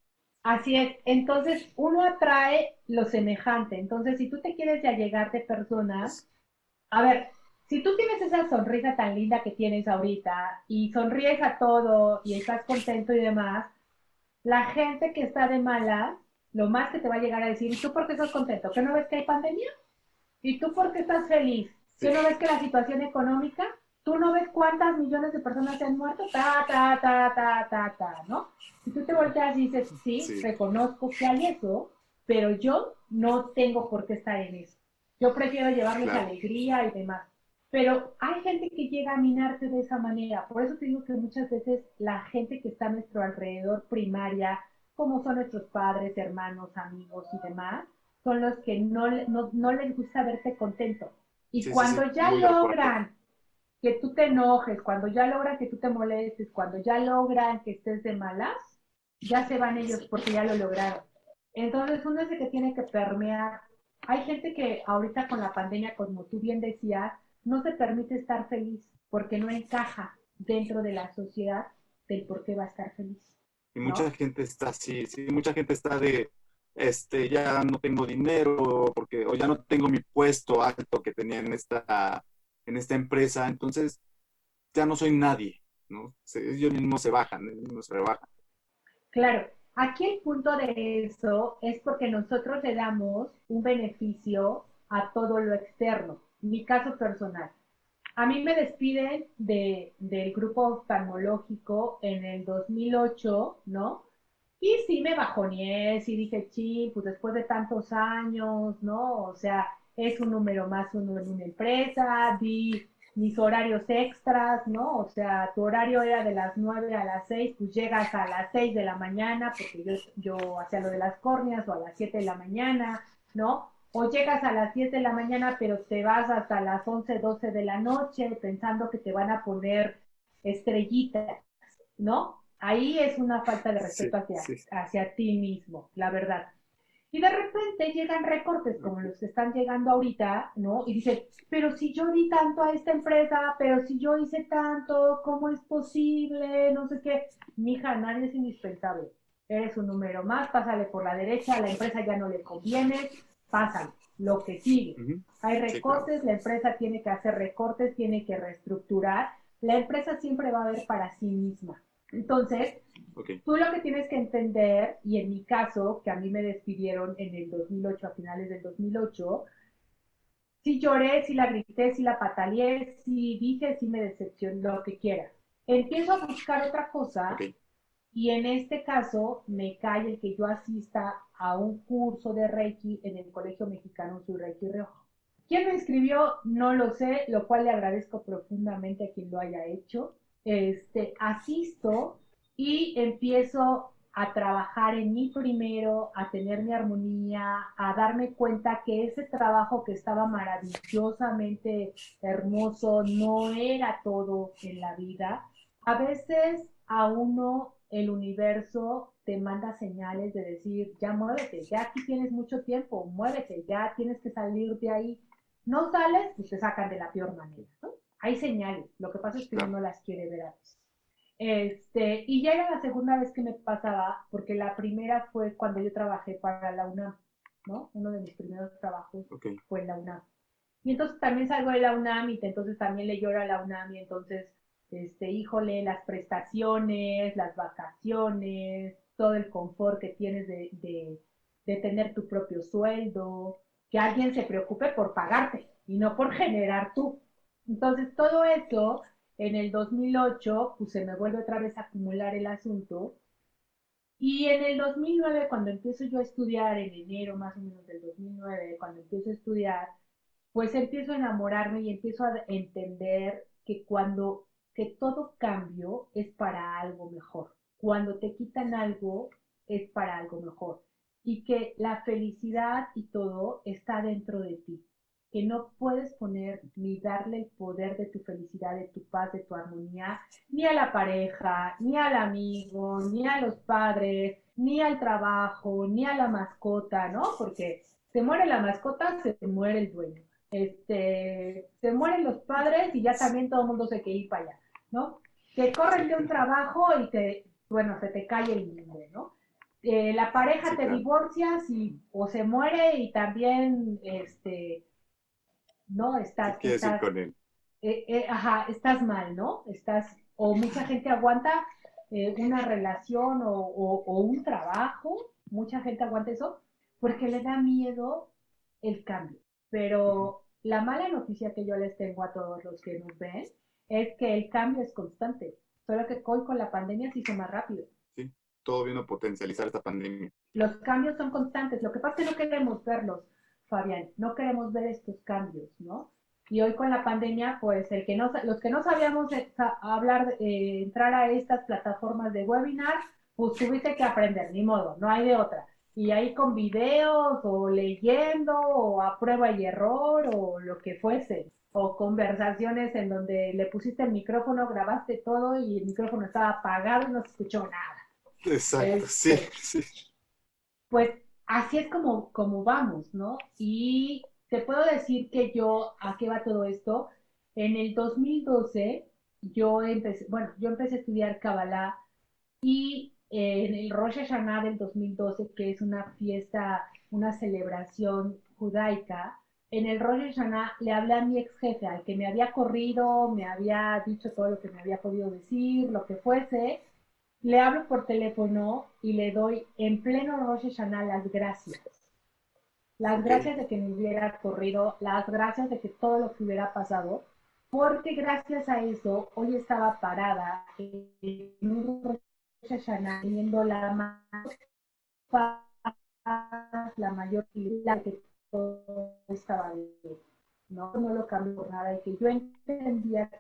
Así es. Entonces, uno atrae lo semejante. Entonces, si tú te quieres ya llegar de personas, a ver, si tú tienes esa sonrisa tan linda que tienes ahorita y sonríes a todo y estás contento y demás, la gente que está de malas, lo más que te va a llegar a decir, ¿y tú por qué estás contento? ¿Que no ves que hay pandemia? ¿Y tú por qué estás feliz? ¿Que Sí. no ves que la situación económica? ¿Tú no ves cuántas millones de personas se han muerto? Ta, ta, ta, ta, ta, ta, ¿no? Si tú te volteas y dices, sí, Sí. reconozco que hay eso, pero yo no tengo por qué estar en eso. Yo prefiero llevarles Claro. alegría y demás. Pero hay gente que llega a minarte de esa manera. Por eso te digo que muchas veces la gente que está a nuestro alrededor primaria, como son nuestros padres, hermanos, amigos y demás, son los que no, no, les gusta verte contento. Y cuando ya logran que tú te enojes, cuando ya logran que tú te molestes, cuando ya logran que estés de malas, ya se van ellos porque ya lo lograron. Entonces uno es el que tiene que permear. Hay gente que ahorita con la pandemia, como tú bien decías, no se permite estar feliz porque no encaja dentro de la sociedad del por qué va a estar feliz. Y mucha gente está así, sí, mucha gente está de, este, ya no tengo dinero, porque, o ya no tengo mi puesto alto que tenía en esta, en esta empresa, entonces ya no soy nadie, ¿no? Ellos mismos se bajan, ellos mismos se rebajan. Claro, aquí el punto de eso es porque nosotros le damos un beneficio a todo lo externo mi caso personal. A mí me despiden de, del grupo oftalmológico en el 2008, ¿no? Y sí me bajoneé, sí dije, sí, pues después de tantos años, ¿no? O sea, es un número más uno en una empresa, vi mis horarios extras, ¿no? O sea, tu horario era de las 9 a las 6, pues llegas a las 6 de la mañana, porque yo, yo hacía lo de las córneas, o a las 7 de la mañana, ¿no? O llegas a las 10 de la mañana, pero te vas hasta las 11, 12 de la noche pensando que te van a poner estrellitas, ¿no? Ahí es una falta de respeto hacia, hacia ti mismo, la verdad. Y de repente llegan recortes como los que están llegando ahorita, ¿no? Y dicen, pero si yo di tanto a esta empresa, pero si yo hice tanto, ¿cómo es posible? No sé qué. Mija, nadie es indispensable. Eres un número más, pásale por la derecha, a la empresa ya no le conviene, pasan, lo que sigue. Hay recortes, la empresa tiene que hacer recortes, tiene que reestructurar. La empresa siempre va a ver para sí misma. Entonces, tú lo que tienes que entender, y en mi caso, que a mí me despidieron en el 2008, a finales del 2008, si lloré, si la grité, si la pataleé, si dije, si me decepcioné, lo que quieras. Empiezo a buscar otra cosa y en este caso me cae el que yo asista a un curso de Reiki en el Colegio Mexicano Soy Reiki Riojo. ¿Quién me inscribió? No lo sé, lo cual le agradezco profundamente a quien lo haya hecho. Este, asisto y empiezo a trabajar en mí primero, a tener mi armonía, a darme cuenta que ese trabajo que estaba maravillosamente hermoso no era todo en la vida. A veces a uno el universo te manda señales de decir, ya muévete, ya aquí tienes mucho tiempo, muévete, ya tienes que salir de ahí. No sales, pues te sacan de la peor manera, ¿no? Hay señales, lo que pasa es que uno no las quiere ver a veces. Este, y ya era la segunda vez que me pasaba, porque la primera fue cuando yo trabajé para la UNAM, ¿no? Uno de mis primeros trabajos fue en la UNAM. Y entonces también salgo de la UNAM y entonces también le lloro a la UNAM y entonces este, híjole, las prestaciones, las vacaciones, todo el confort que tienes de, de, tener tu propio sueldo, que alguien se preocupe por pagarte y no por generar tú. Entonces, todo eso en el 2008, pues se me vuelve otra vez a acumular el asunto. Y en el 2009, cuando empiezo yo a estudiar, en enero más o menos del 2009, cuando empiezo a estudiar, pues empiezo a enamorarme y empiezo a entender que cuando que todo cambio es para algo mejor. Cuando te quitan algo, es para algo mejor. Y que la felicidad y todo está dentro de ti. Que no puedes poner ni darle el poder de tu felicidad, de tu paz, de tu armonía, ni a la pareja, ni al amigo, ni a los padres, ni al trabajo, ni a la mascota, ¿no? Porque se muere la mascota, se muere el dueño. Este, se mueren los padres y ya también todo el mundo se quiere ir para allá. ¿No? Te corren de un trabajo y te, bueno, se te cae el mundo, ¿no? Eh, la pareja te divorcias y, o se muere y también, este, no, estás, estás con él? Eh, eh, ajá, estás mal, ¿no? Estás, o mucha gente aguanta una relación o, o, un trabajo, mucha gente aguanta eso porque le da miedo el cambio. Pero la mala noticia que yo les tengo a todos los que nos ven es que el cambio es constante, solo que hoy con la pandemia se hizo más rápido. Sí, todo vino a potencializar esta pandemia. Los cambios son constantes, lo que pasa es que no queremos verlos, Fabián, no queremos ver estos cambios, ¿no? Y hoy con la pandemia, pues el que no, los que no sabíamos hablar, eh, entrar a estas plataformas de webinar, pues tuviste que aprender, ni modo, no hay de otra. Y ahí con videos o leyendo o a prueba y error o lo que fuese. O conversaciones en donde le pusiste el micrófono, grabaste todo y el micrófono estaba apagado y no se escuchó nada. Exacto, sí, este, sí. Pues así es como, como vamos, ¿no? Y te puedo decir que yo, ¿a qué va todo esto? En el 2012, yo empecé, bueno, yo empecé a estudiar Kabbalah y en el Rosh Hashanah del 2012, que es una fiesta, una celebración judaica, en el Rosh Hashanah le hablé a mi ex jefe, al que me había corrido, me había dicho todo lo que me había podido decir, lo que fuese, le hablo por teléfono y le doy en pleno Rosh Hashanah las gracias. Las gracias de que me hubiera corrido, las gracias de que todo lo que hubiera pasado, porque gracias a eso hoy estaba parada en un Rosh Hashanah teniendo la paz, la mayor la que todo estaba bien. No, no lo cambió por nada y que yo entendía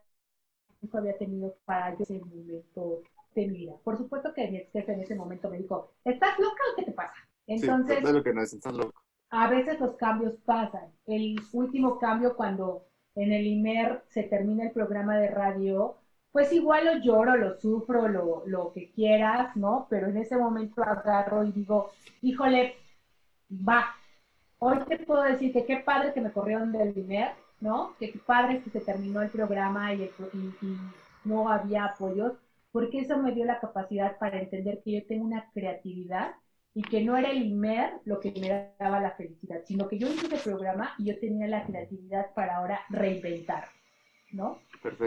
que había tenido para ese momento de mi vida. Por supuesto que mi ex jefe en ese momento me dijo, ¿estás loca o qué te pasa? Entonces, sí, lo que no es, estás loco a veces los cambios pasan. El último cambio cuando en el IMER se termina el programa de radio, pues igual lo lloro, lo sufro, lo, lo que quieras, ¿no? Pero en ese momento agarro y digo, híjole, va. Hoy te puedo decir que qué padre que me corrieron del IMER, ¿no? Que qué padre que se terminó el programa y, y no había apoyos, porque eso me dio la capacidad para entender que yo tengo una creatividad y que no era el IMER lo que me daba la felicidad, sino que yo hice ese programa y yo tenía la creatividad para ahora reinventar, ¿no?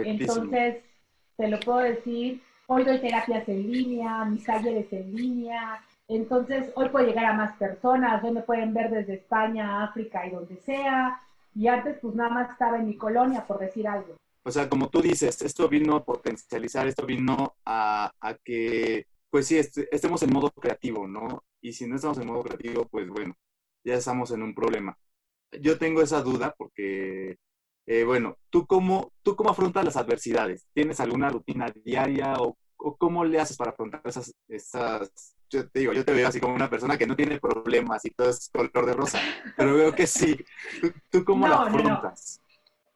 Entonces, te lo puedo decir, hoy doy terapias en línea, mis talleres en línea, entonces hoy puedo llegar a más personas, hoy me pueden ver desde España, África y donde sea, y antes pues nada más estaba en mi colonia, por decir algo. O sea, como tú dices, esto vino a potencializar, esto vino a, a que, pues sí, estemos en modo creativo, ¿no? y si no estamos en modo creativo, pues bueno, ya estamos en un problema. Yo tengo esa duda porque, eh, bueno, ¿tú cómo, ¿tú cómo afrontas las adversidades? ¿Tienes alguna rutina diaria o, cómo le haces para afrontar esas, esas, yo te digo, yo te veo así como una persona que no tiene problemas y todo es color de rosa, pero veo que sí. ¿Tú, cómo lo afrontas?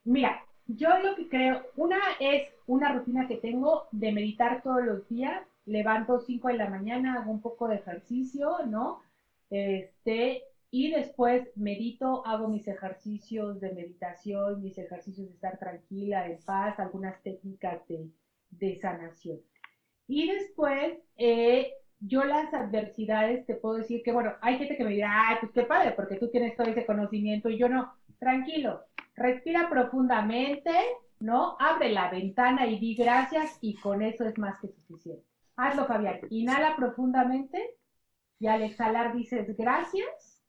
Mira, yo lo que creo, una es una rutina que tengo de meditar todos los días levanto 5 de la mañana, hago un poco de ejercicio, ¿no? Este, y después medito, hago mis ejercicios de meditación, mis ejercicios de estar tranquila, en paz, algunas técnicas de, sanación. Y después, eh, yo las adversidades, te puedo decir que, bueno, hay gente que me dirá, ay, pues qué padre, porque tú tienes todo ese conocimiento y yo no. Tranquilo, respira profundamente, ¿no? Abre la ventana y di gracias y con eso es más que suficiente. Hazlo, Fabián. Inhala profundamente y al exhalar dices gracias.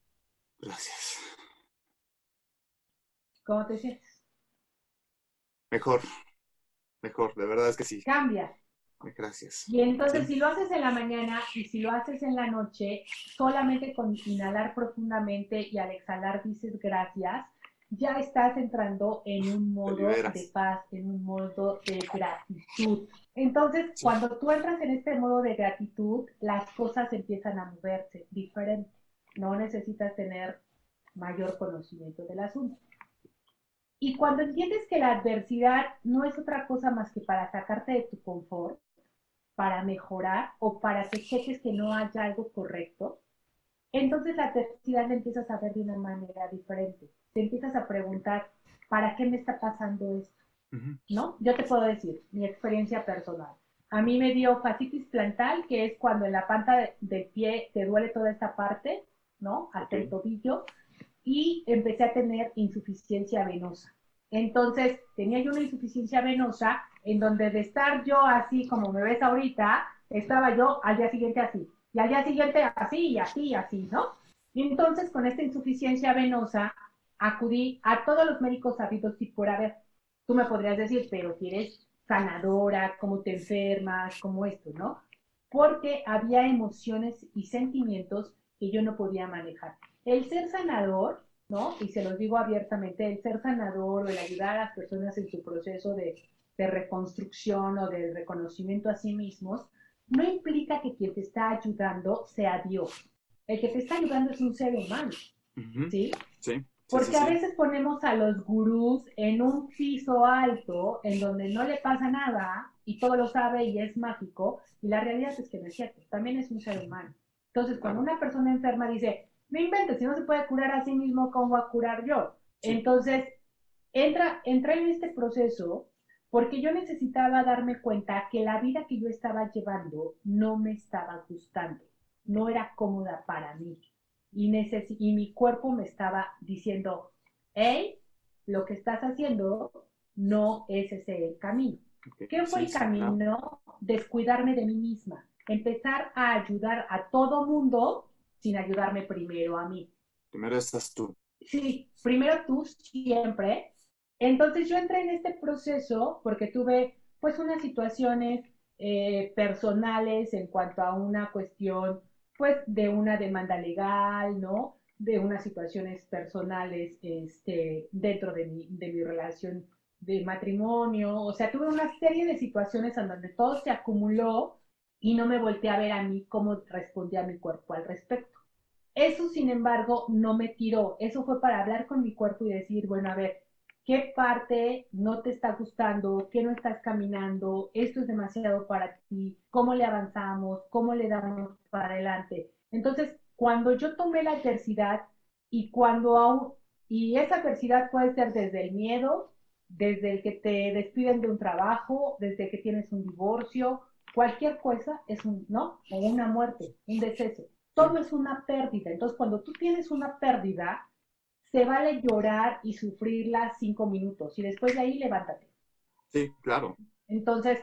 Gracias. ¿Cómo te sientes? Mejor. Mejor, de verdad es que sí. Cambia. Gracias. Y entonces si lo haces en la mañana y si lo haces en la noche, solamente con inhalar profundamente y al exhalar dices gracias, ya estás entrando en un modo de paz, en un modo de gratitud. Entonces, cuando tú entras en este modo de gratitud, las cosas empiezan a moverse diferente. No necesitas tener mayor conocimiento del asunto. Y cuando entiendes que la adversidad no es otra cosa más que para sacarte de tu confort, para mejorar o para que cheques que no haya algo correcto, entonces la adversidad la empiezas a ver de una manera diferente te empiezas a preguntar, ¿para qué me está pasando esto? ¿No? Yo te puedo decir mi experiencia personal. A mí me dio fascitis plantal, que es cuando en la panta del pie te duele toda esta parte, ¿no? Hasta el tobillo, y empecé a tener insuficiencia venosa. Entonces, tenía yo una insuficiencia venosa en donde de estar yo así como me ves ahorita, estaba yo al día siguiente así, y al día siguiente así, y así, y así, ¿no? Y entonces, con esta insuficiencia venosa, acudí a todos los médicos sabidos y por haber. Tú me podrías decir, pero si eres sanadora, cómo te enfermas, cómo esto, ¿no? Porque había emociones y sentimientos que yo no podía manejar. El ser sanador ¿no? Y se los digo abiertamente, el ser sanador o el ayudar a las personas en su proceso de, de reconstrucción o de reconocimiento a sí mismos, no implica que quien te está ayudando sea Dios. El que te está ayudando es un ser humano, ¿sí? Sí. Porque a veces ponemos a los gurús en un piso alto, en donde no le pasa nada y todo lo sabe y es mágico, y la realidad es que no es cierto, también es un ser humano. Entonces, cuando una persona enferma dice, no inventes, si no se puede curar a sí mismo, ¿cómo va a curar yo? Entonces, entra, entra en este proceso porque yo necesitaba darme cuenta que la vida que yo estaba llevando no me estaba gustando, no era cómoda para mí. Y, y mi cuerpo me estaba diciendo, hey, lo que estás haciendo no es ese el camino. ¿Qué fue el camino? Descuidarme de mí misma, empezar a ayudar a todo mundo sin ayudarme primero a mí. Primero estás tú. Sí, primero tú siempre, entonces yo entré en este proceso porque tuve pues unas situaciones eh, personales en cuanto a una cuestión pues de una demanda legal, ¿no? De unas situaciones personales este, dentro de mi, de mi relación de matrimonio, o sea, tuve una serie de situaciones en donde todo se acumuló y no me volteé a ver a mí cómo respondía mi cuerpo al respecto. Eso, sin embargo, no me tiró, eso fue para hablar con mi cuerpo y decir, bueno, a ver, qué parte no te está gustando, qué no estás caminando, esto es demasiado para ti, cómo le avanzamos, cómo le damos para adelante. Entonces, cuando yo tomé la adversidad y cuando aún, y esa adversidad puede ser desde el miedo, desde el que te despiden de un trabajo, desde que tienes un divorcio, cualquier cosa es un, ¿no? O una muerte, un deceso. Todo es una pérdida. Entonces, cuando tú tienes una pérdida, se vale llorar y sufrirla cinco minutos y después de ahí levántate. Sí, claro. Entonces,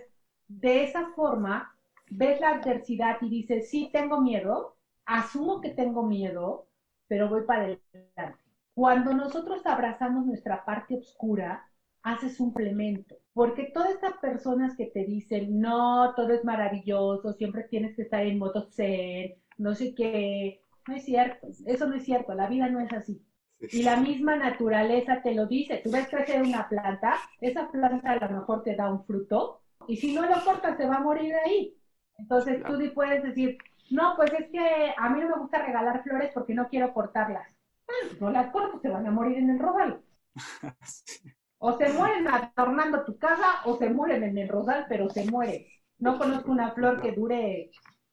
de esa forma, ves la adversidad y dices, sí, tengo miedo, asumo que tengo miedo, pero voy para adelante. Cuando nosotros abrazamos nuestra parte oscura, haces un complemento, porque todas estas personas que te dicen, no, todo es maravilloso, siempre tienes que estar en modo zen, no sé qué, no es cierto, eso no es cierto, la vida no es así. Y la misma naturaleza te lo dice. Tú ves crecer una planta, esa planta a lo mejor te da un fruto, y si no lo cortas, se va a morir ahí. Entonces tú puedes decir, no, pues es que a mí no me gusta regalar flores porque no quiero cortarlas. no las cortas, se van a morir en el rodal. O se mueren adornando tu casa o se mueren en el rodal, pero se mueren. No conozco una flor que dure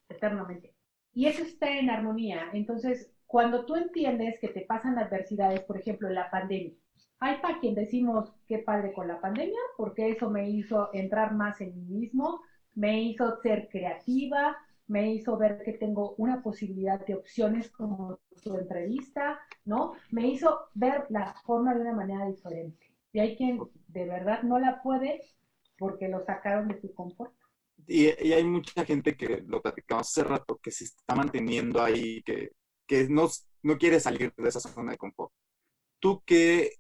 eternamente. Y eso está en armonía. Entonces, cuando tú entiendes que te pasan adversidades, por ejemplo, la pandemia, hay para quien decimos qué padre con la pandemia, porque eso me hizo entrar más en mí mismo, me hizo ser creativa, me hizo ver que tengo una posibilidad de opciones como tu entrevista, ¿no? Me hizo ver la forma de una manera diferente. Y hay quien de verdad no la puede porque lo sacaron de su confort. Y, y hay mucha gente que lo platicamos hace rato, que se está manteniendo ahí, que que no, no quiere salir de esa zona de confort. ¿Tú qué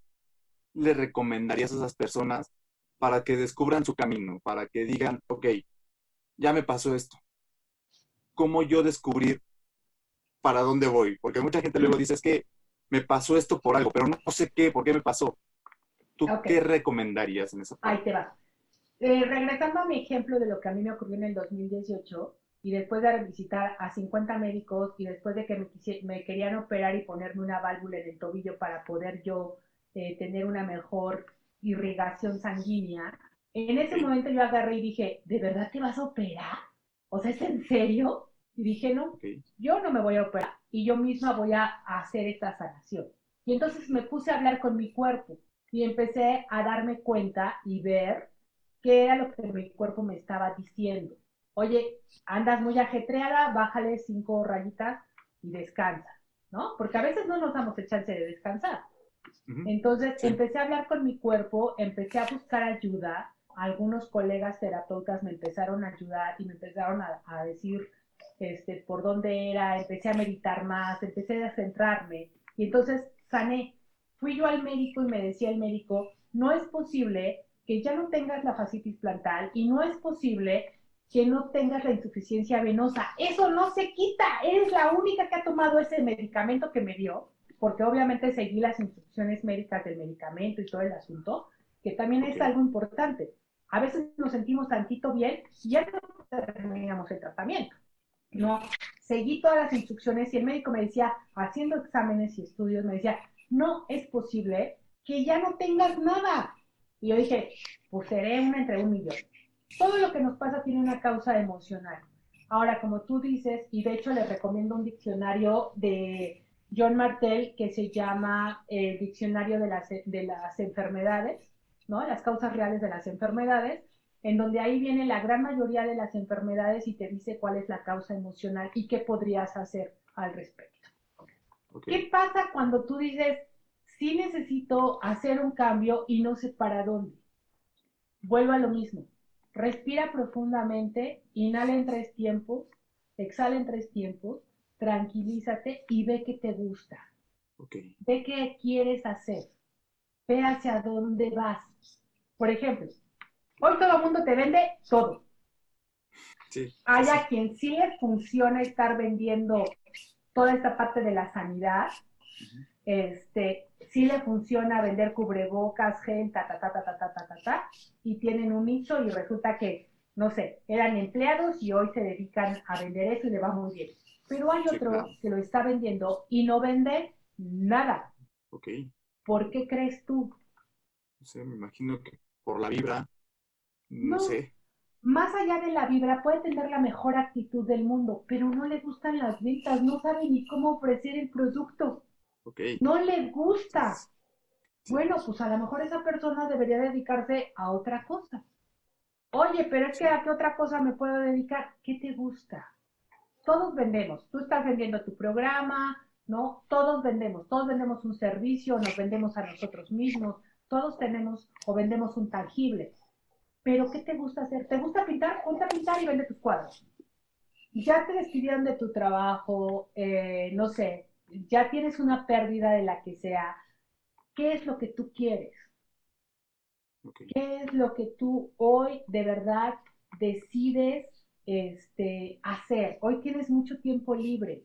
le recomendarías a esas personas para que descubran su camino, para que digan, ok, ya me pasó esto? ¿Cómo yo descubrir para dónde voy? Porque mucha gente luego dice, es que me pasó esto por algo, pero no sé qué, por qué me pasó. ¿Tú qué recomendarías en esa parte? Ahí te va. Eh, regresando a mi ejemplo de lo que a mí me ocurrió en el 2018, y después de visitar a 50 médicos y después de que me, me querían operar y ponerme una válvula en el tobillo para poder yo eh, tener una mejor irrigación sanguínea, en ese momento yo agarré y dije, ¿de verdad te vas a operar? O sea, ¿es en serio? Y dije, no, yo no me voy a operar y yo misma voy a hacer esta sanación. Y entonces me puse a hablar con mi cuerpo y empecé a darme cuenta y ver qué era lo que mi cuerpo me estaba diciendo oye, andas muy ajetreada, bájale cinco rayitas y descansa, ¿no? Porque a veces no nos damos el chance de descansar. Entonces empecé a hablar con mi cuerpo, empecé a buscar ayuda. Algunos colegas terapeutas me empezaron a ayudar y me empezaron a, decir este, por dónde era, empecé a meditar más, empecé a centrarme y entonces sané. Fui yo al médico y me decía el médico, no es posible que ya no tengas la fascitis plantal y no es posible que no tengas la insuficiencia venosa. Eso no se quita. Eres la única que ha tomado ese medicamento que me dio. porque obviamente seguí las instrucciones médicas del medicamento y todo el asunto, que también es algo importante. A veces nos sentimos tantito bien y ya no terminamos el tratamiento. No, seguí todas las instrucciones y el médico me decía, haciendo exámenes y estudios, me decía, no es posible que ya no tengas nada. Y yo dije, pues seré una entre un millón. Todo lo que nos pasa tiene una causa emocional. Ahora, como tú dices, y de hecho les recomiendo un diccionario de John Martel que se llama el eh, Diccionario de las, de las Enfermedades, ¿no? Las causas reales de las enfermedades, en donde ahí viene la gran mayoría de las enfermedades y te dice cuál es la causa emocional y qué podrías hacer al respecto. ¿Qué pasa cuando tú dices, sí necesito hacer un cambio y no sé para dónde? Vuelvo a lo mismo. Respira profundamente, inhala en tres tiempos, exhala en tres tiempos, tranquilízate y ve qué te gusta. Ve qué quieres hacer. Ve hacia dónde vas. Por ejemplo, Hoy todo el mundo te vende todo. Sí, Hay a quien sí le funciona estar vendiendo toda esta parte de la sanidad. Este, sí le funciona vender cubrebocas, gel, ta, ta, ta, ta, ta, ta, ta, ta, ta, y tienen un nicho y resulta que, no sé, eran empleados y hoy se dedican a vender eso y le va muy bien. Pero hay otro que lo está vendiendo y no vende nada. Ok. ¿Por qué crees tú? No sé, me imagino que por la vibra. No, sé. Más allá de la vibra, puede tener la mejor actitud del mundo, pero no le gustan las ventas, no sabe ni cómo ofrecer el producto. No le gusta. Bueno, pues a lo mejor esa persona debería dedicarse a otra cosa. Oye, pero es que a qué otra cosa me puedo dedicar. ¿Qué te gusta? Todos vendemos. Tú estás vendiendo tu programa, ¿no? Todos vendemos. Todos vendemos un servicio, nos vendemos a nosotros mismos. Todos tenemos o vendemos un tangible pero ¿qué te gusta hacer? ¿Te gusta pintar? Ponte a pintar y vende tus cuadros. Ya te despidieron de tu trabajo, eh, no sé, ya tienes una pérdida de la que sea. ¿Qué es lo que tú quieres? ¿Qué es lo que tú hoy de verdad decides este, hacer? Hoy tienes mucho tiempo libre,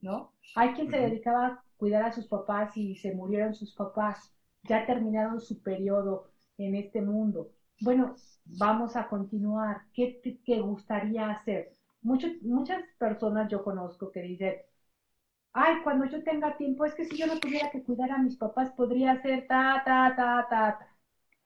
¿no? Hay quien se dedicaba a cuidar a sus papás y se murieron sus papás, ya terminaron su periodo en este mundo bueno, vamos a continuar, ¿qué te gustaría hacer? Muchas, muchas personas yo conozco que dicen, ay, cuando yo tenga tiempo, es que si yo no tuviera que cuidar a mis papás, podría hacer ta, ta, ta, ta, ta.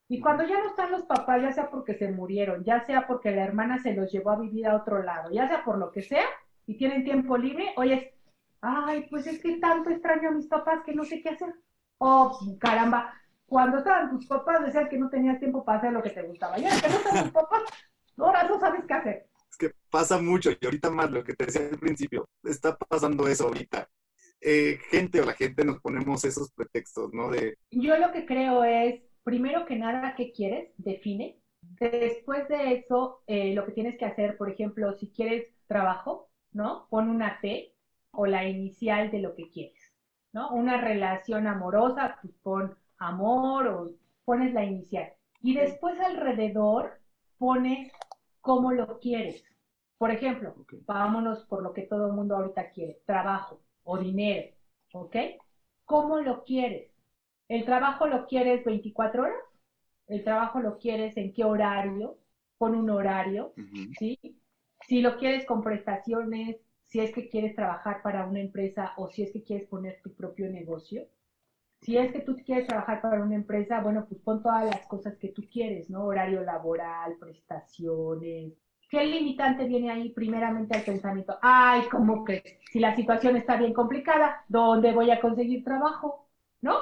Y cuando ya no están los papás, ya sea porque se murieron, ya sea porque la hermana se los llevó a vivir a otro lado, ya sea por lo que sea, y tienen tiempo libre, oye, ay, pues es que tanto extraño a mis papás que no sé qué hacer. Oh, caramba, cuando estaban tus papás decías que no tenías tiempo para hacer lo que te gustaba. Ya que no están tus papás, ahora no sabes qué hacer. Es que pasa mucho y ahorita más lo que te decía al principio, está pasando eso ahorita. Eh, gente o la gente nos ponemos esos pretextos, ¿no? De... Yo lo que creo es, primero que nada, ¿qué quieres? Define. Después de eso, eh, lo que tienes que hacer, por ejemplo, si quieres trabajo, ¿no? Pon una T o la inicial de lo que quieres, ¿no? Una relación amorosa, pues pon amor o pones la inicial. Y después alrededor pones cómo lo quieres. Por ejemplo, vámonos por lo que todo el mundo ahorita quiere, trabajo o dinero, ¿ok? ¿Cómo lo quieres? ¿El trabajo lo quieres 24 horas? ¿El trabajo lo quieres en qué horario? Pon un horario, ¿sí? Si lo quieres con prestaciones, si es que quieres trabajar para una empresa o si es que quieres poner tu propio negocio, si es que tú quieres trabajar para una empresa, bueno, pues pon todas las cosas que tú quieres, ¿no? Horario laboral, prestaciones. ¿Qué limitante viene ahí primeramente al pensamiento? Ay, ¿cómo que si la situación está bien complicada, ¿dónde voy a conseguir trabajo? ¿No?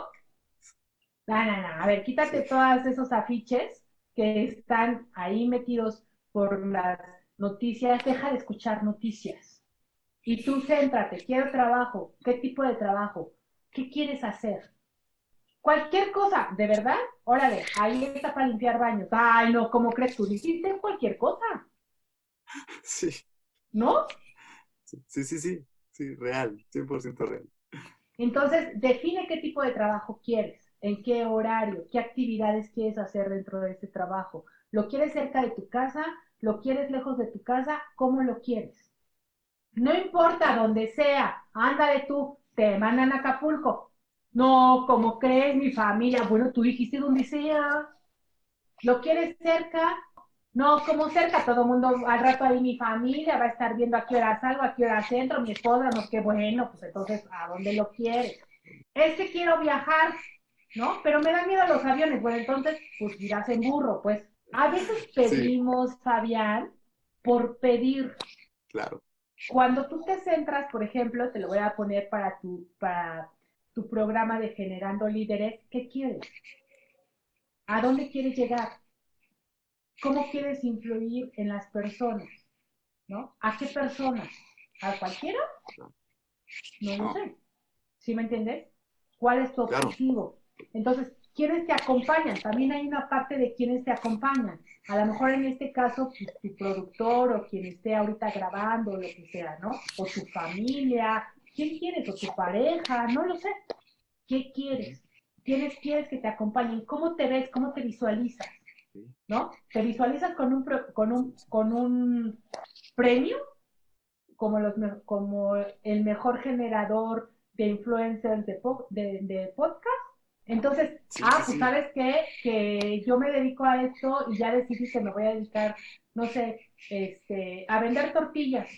No, no, no. A ver, quítate todos esos afiches que están ahí metidos por las noticias. Deja de escuchar noticias. Y tú céntrate, quiero trabajo. ¿Qué tipo de trabajo? ¿Qué quieres hacer? Cualquier cosa, ¿de verdad? Órale, ahí está para limpiar baños. Ay, no, ¿cómo crees tú? Hiciste cualquier cosa. Sí. ¿No? Sí, sí, sí, sí, real, 100% real. Entonces, define qué tipo de trabajo quieres, en qué horario, qué actividades quieres hacer dentro de ese trabajo. ¿Lo quieres cerca de tu casa? ¿Lo quieres lejos de tu casa? ¿Cómo lo quieres? No importa dónde sea, ándale tú, te mandan a Acapulco. No, como crees, mi familia, bueno, tú dijiste donde sea. ¿Lo quieres cerca? No, como cerca, todo el mundo, al rato ahí mi familia va a estar viendo a qué hora salgo, a qué hora centro, mi esposa, no, qué bueno, pues entonces, ¿a dónde lo quieres? Es que quiero viajar, ¿no? Pero me dan miedo los aviones, bueno, entonces, pues irás en burro, pues. A veces pedimos, Fabián, por pedir. Claro. Cuando tú te centras, por ejemplo, te lo voy a poner para tu, para tu programa de Generando Líderes, ¿qué quieres? ¿A dónde quieres llegar? ¿Cómo quieres influir en las personas? ¿No? ¿A qué personas? ¿A cualquiera? No lo sé. ¿Sí me entiendes? ¿Cuál es tu objetivo? Entonces, ¿quiénes te acompañan? También hay una parte de quienes te acompañan. A lo mejor en este caso, tu productor o quien esté ahorita grabando, lo que sea, ¿no? O tu familia. ¿Quién quieres? O tu pareja, no lo sé. ¿Qué quieres? ¿Quiénes quieres que te acompañen? ¿Cómo te ves? ¿Cómo te visualizas? ¿No? ¿Te visualizas con un, con un, con un premio? Como, los, como el mejor generador de influencers de, de, podcast. Entonces, ah, pues sabes qué? que yo me dedico a esto y ya decidí que me voy a dedicar, no sé, este, a vender tortillas.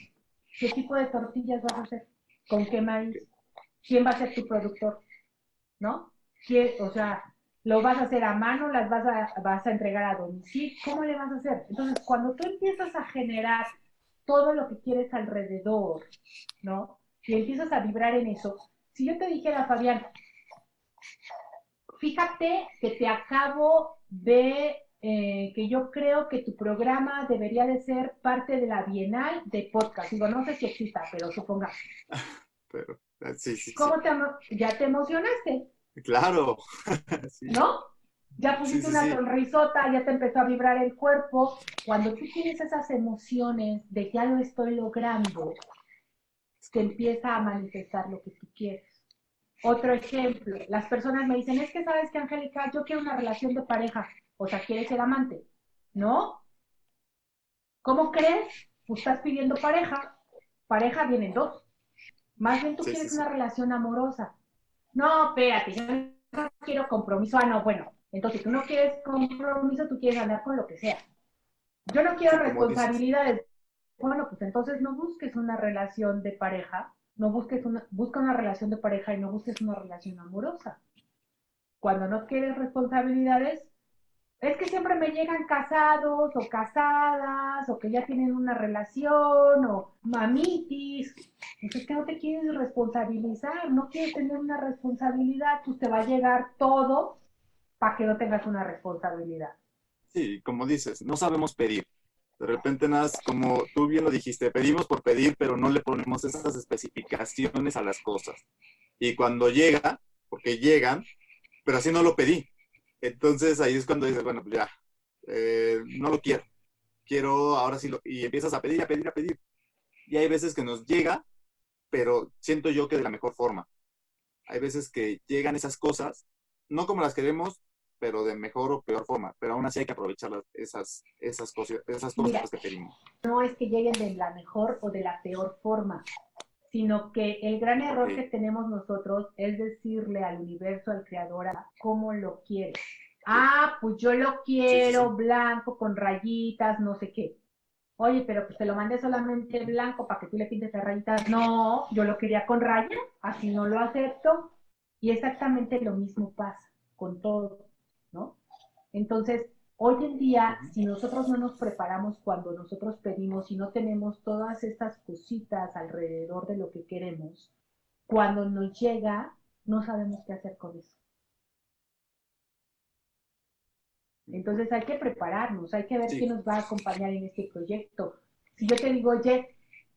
¿Qué tipo de tortillas vas a hacer? ¿Con qué maíz? ¿Quién va a ser tu productor? ¿No? o sea, lo vas a hacer a mano, las vas a, vas a entregar a domicilio, ¿cómo le vas a hacer? Entonces, cuando tú empiezas a generar todo lo que quieres alrededor, ¿no? Y empiezas a vibrar en eso, si yo te dijera, Fabián, fíjate que te acabo de, eh, que yo creo que tu programa debería de ser parte de la Bienal de podcast. Digo, no sé si exista, pero suponga. Pero, sí, sí, ¿Cómo te, ya te emocionaste? Claro. ¿No? Ya pusiste una sonrisota, ya te empezó a vibrar el cuerpo. Cuando tú tienes esas emociones de ya lo estoy logrando, te empieza a manifestar lo que tú quieres. Otro ejemplo, las personas me dicen, es que sabes que Angélica, yo quiero una relación de pareja, o sea, quieres ser amante, ¿no? ¿Cómo crees? Pues estás pidiendo pareja, pareja vienen dos. Más bien tú quieres una relación amorosa. No, espérate, yo no quiero compromiso. Ah, no, bueno, entonces tú no quieres compromiso, tú quieres andar con lo que sea. Yo no quiero responsabilidades. Bueno, pues entonces no busques una relación de pareja, no busques una, busca una relación de pareja y no busques una relación amorosa. Cuando no quieres responsabilidades, es que siempre me llegan casados o casadas o que ya tienen una relación o mamitis. Entonces que no te quieres responsabilizar, no quieres tener una responsabilidad, pues te va a llegar todo para que no tengas una responsabilidad. Sí, como dices, no sabemos pedir. De repente nada, como tú bien lo dijiste, pedimos por pedir, pero no le ponemos esas especificaciones a las cosas. Y cuando llega, porque llegan, pero así no lo pedí. Entonces ahí es cuando dices, bueno, pues ya, eh, no lo quiero. Quiero ahora sí lo... Y empiezas a pedir, a pedir, a pedir. Y hay veces que nos llega, pero siento yo que de la mejor forma. Hay veces que llegan esas cosas, no como las queremos, pero de mejor o peor forma. Pero aún así hay que aprovechar esas, esas, cosas, esas cosas que pedimos. No es que lleguen de la mejor o de la peor forma, sino que el gran error que tenemos nosotros es decirle al universo, al creador, cómo lo quiere. Ah, pues yo lo quiero blanco con rayitas, no sé qué. Oye, pero pues te lo mandé solamente blanco para que tú le pintes las rayitas. No, yo lo quería con rayas, así no lo acepto. Y exactamente lo mismo pasa con todo, ¿no? Entonces, Hoy en día, si nosotros no nos preparamos cuando nosotros pedimos y no tenemos todas estas cositas alrededor de lo que queremos, cuando nos llega, no sabemos qué hacer con eso. Entonces hay que prepararnos, hay que ver quién nos va a acompañar en este proyecto. Si yo te digo, oye,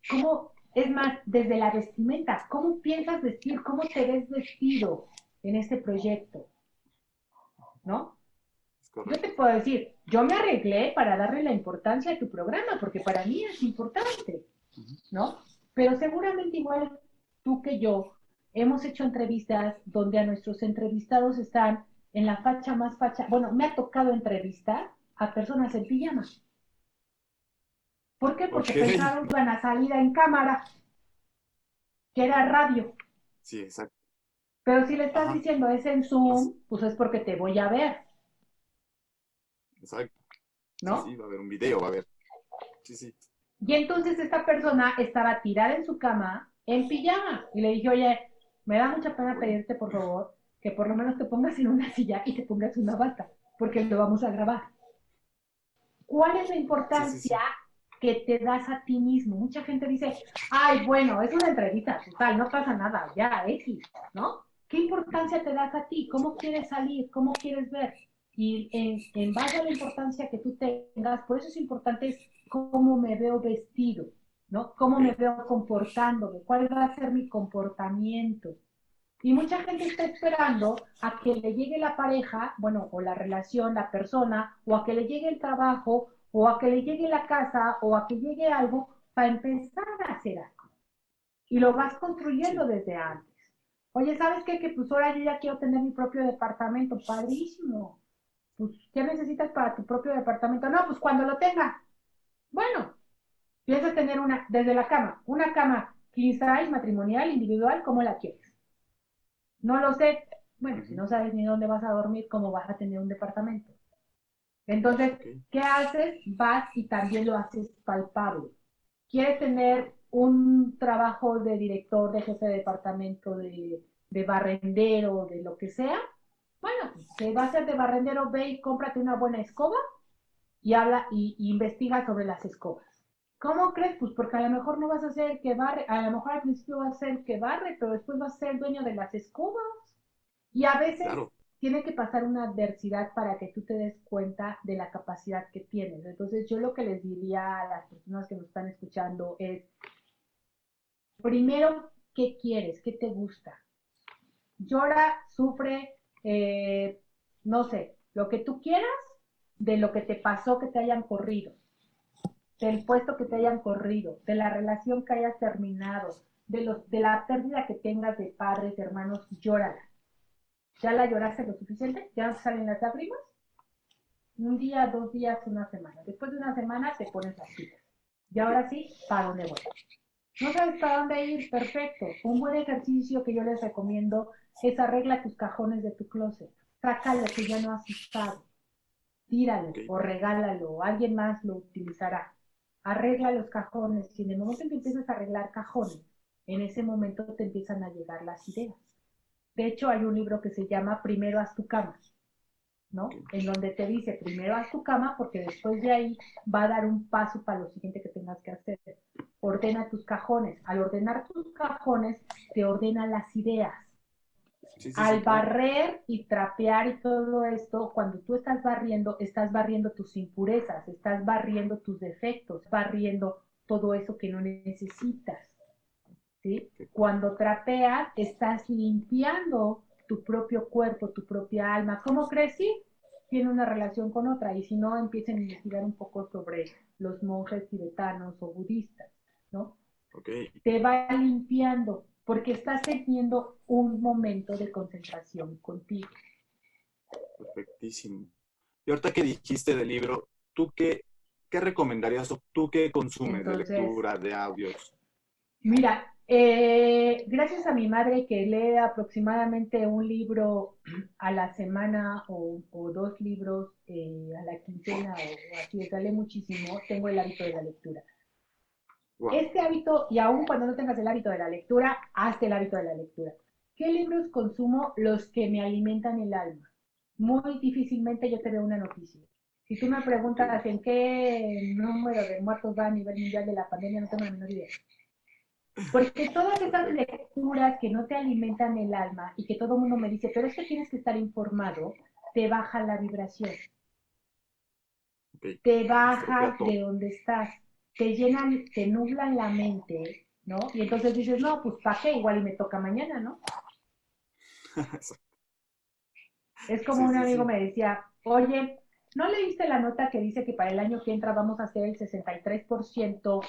¿cómo, es más, desde la vestimenta, cómo piensas vestir, cómo te ves vestido en este proyecto? ¿No? Yo te puedo decir, yo me arreglé para darle la importancia a tu programa, porque para mí es importante, ¿no? Pero seguramente igual tú que yo hemos hecho entrevistas donde a nuestros entrevistados están en la facha más facha. Bueno, me ha tocado entrevistar a personas en pijama. ¿Por qué? Porque pensaron que iban a salir en cámara, que era radio. Sí, exacto. Pero si le estás diciendo es en Zoom, pues es porque te voy a ver. Exacto. ¿No? Sí, sí, va a haber un video, va a haber. Sí, sí. Y entonces esta persona estaba tirada en su cama en pijama. Y le dije, oye, me da mucha pena pedirte, por favor, que por lo menos te pongas en una silla y te pongas una bata, porque lo vamos a grabar. ¿Cuál es la importancia que te das a ti mismo? Mucha gente dice, ay, bueno, es una entrevista total, no pasa nada, ya, X, ¿no? ¿Qué importancia te das a ti? ¿Cómo quieres salir? ¿Cómo quieres ver? Y en, en base a la importancia que tú tengas, por eso es importante cómo me veo vestido, ¿no? ¿Cómo me veo comportándome? ¿Cuál va a ser mi comportamiento? Y mucha gente está esperando a que le llegue la pareja, bueno, o la relación, la persona, o a que le llegue el trabajo, o a que le llegue la casa, o a que llegue algo para empezar a hacer algo. Y lo vas construyendo desde antes. Oye, ¿sabes qué? Que pues ahora yo ya quiero tener mi propio departamento. Padrísimo. Pues, ¿qué necesitas para tu propio departamento? No, pues cuando lo tenga. Bueno, piensas tener una, desde la cama, una cama king size, matrimonial, individual, ¿cómo la quieres? No lo sé. Bueno, si no sabes ni dónde vas a dormir, ¿cómo vas a tener un departamento? Entonces, ¿qué haces? Vas y también lo haces palpable. ¿Quieres tener un trabajo de director, de jefe de departamento, de, de barrendero, de lo que sea? Bueno, si va a ser de barrendero, ve y cómprate una buena escoba y habla y, investiga sobre las escobas. ¿Cómo crees? Pues porque a lo mejor no vas a ser que barre, a lo mejor al principio vas a ser que barre, pero después vas a ser dueño de las escobas. Y a veces tiene que pasar una adversidad para que tú te des cuenta de la capacidad que tienes. Entonces yo lo que les diría a las personas que nos están escuchando es, primero, ¿qué quieres? ¿Qué te gusta? Llora, sufre, eh, no sé, lo que tú quieras de lo que te pasó que te hayan corrido, del puesto que te hayan corrido, de la relación que hayas terminado, de, la pérdida que tengas de padres, de hermanos, llórala. ¿Ya la lloraste lo suficiente? ¿Ya salen las lágrimas? Un día, dos días, una semana. Después de una semana te pones las pilas. Y ahora sí, ¿para dónde voy? ¿No sabes para dónde ir? Perfecto. Un buen ejercicio que yo les recomiendo es arregla tus cajones de tu closet. Saca lo que ya no has usado tíralo o regálalo, alguien más lo utilizará. Arregla los cajones y en el momento en que empiezas a arreglar cajones, en ese momento te empiezan a llegar las ideas. De hecho, hay un libro que se llama Primero haz tu cama, ¿no? En donde te dice, primero haz tu cama porque después de ahí va a dar un paso para lo siguiente que tengas que hacer. Ordena tus cajones. Al ordenar tus cajones, te ordena las ideas al barrer y trapear y todo esto, cuando tú estás barriendo, estás barriendo tus impurezas, estás barriendo tus defectos, barriendo todo eso que no necesitas. ¿sí? Cuando trapeas, estás limpiando tu propio cuerpo, tu propia alma. ¿Cómo crees? Sí, tiene una relación con otra. Y si no, empiecen a investigar un poco sobre los monjes tibetanos o budistas, ¿no? Te va limpiando porque estás teniendo un momento de concentración contigo. Perfectísimo. Y ahorita que dijiste del libro, ¿tú qué, qué recomendarías o tú qué consumes de lectura, de audios? Mira, eh, gracias a mi madre que lee aproximadamente un libro a la semana o, dos libros eh, a la quincena o así, sale muchísimo, tengo el hábito de la lectura. Este hábito, y aún cuando no tengas el hábito de la lectura, hazte el hábito de la lectura. ¿Qué libros consumo? Los que me alimentan el alma. Muy difícilmente yo te veo una noticia. Si tú me preguntas en qué número de muertos va a nivel mundial de la pandemia, no tengo la menor idea. Porque todas esas lecturas que no te alimentan el alma y que todo el mundo me dice, pero es que tienes que estar informado, te baja la vibración. Te baja de donde estás te llenan, te nublan la mente, ¿no? Y entonces dices, no, pues ¿para qué? Igual y me toca mañana, ¿no? es como un amigo me decía, oye, ¿no leíste la nota que dice que para el año que entra vamos a ser el 63%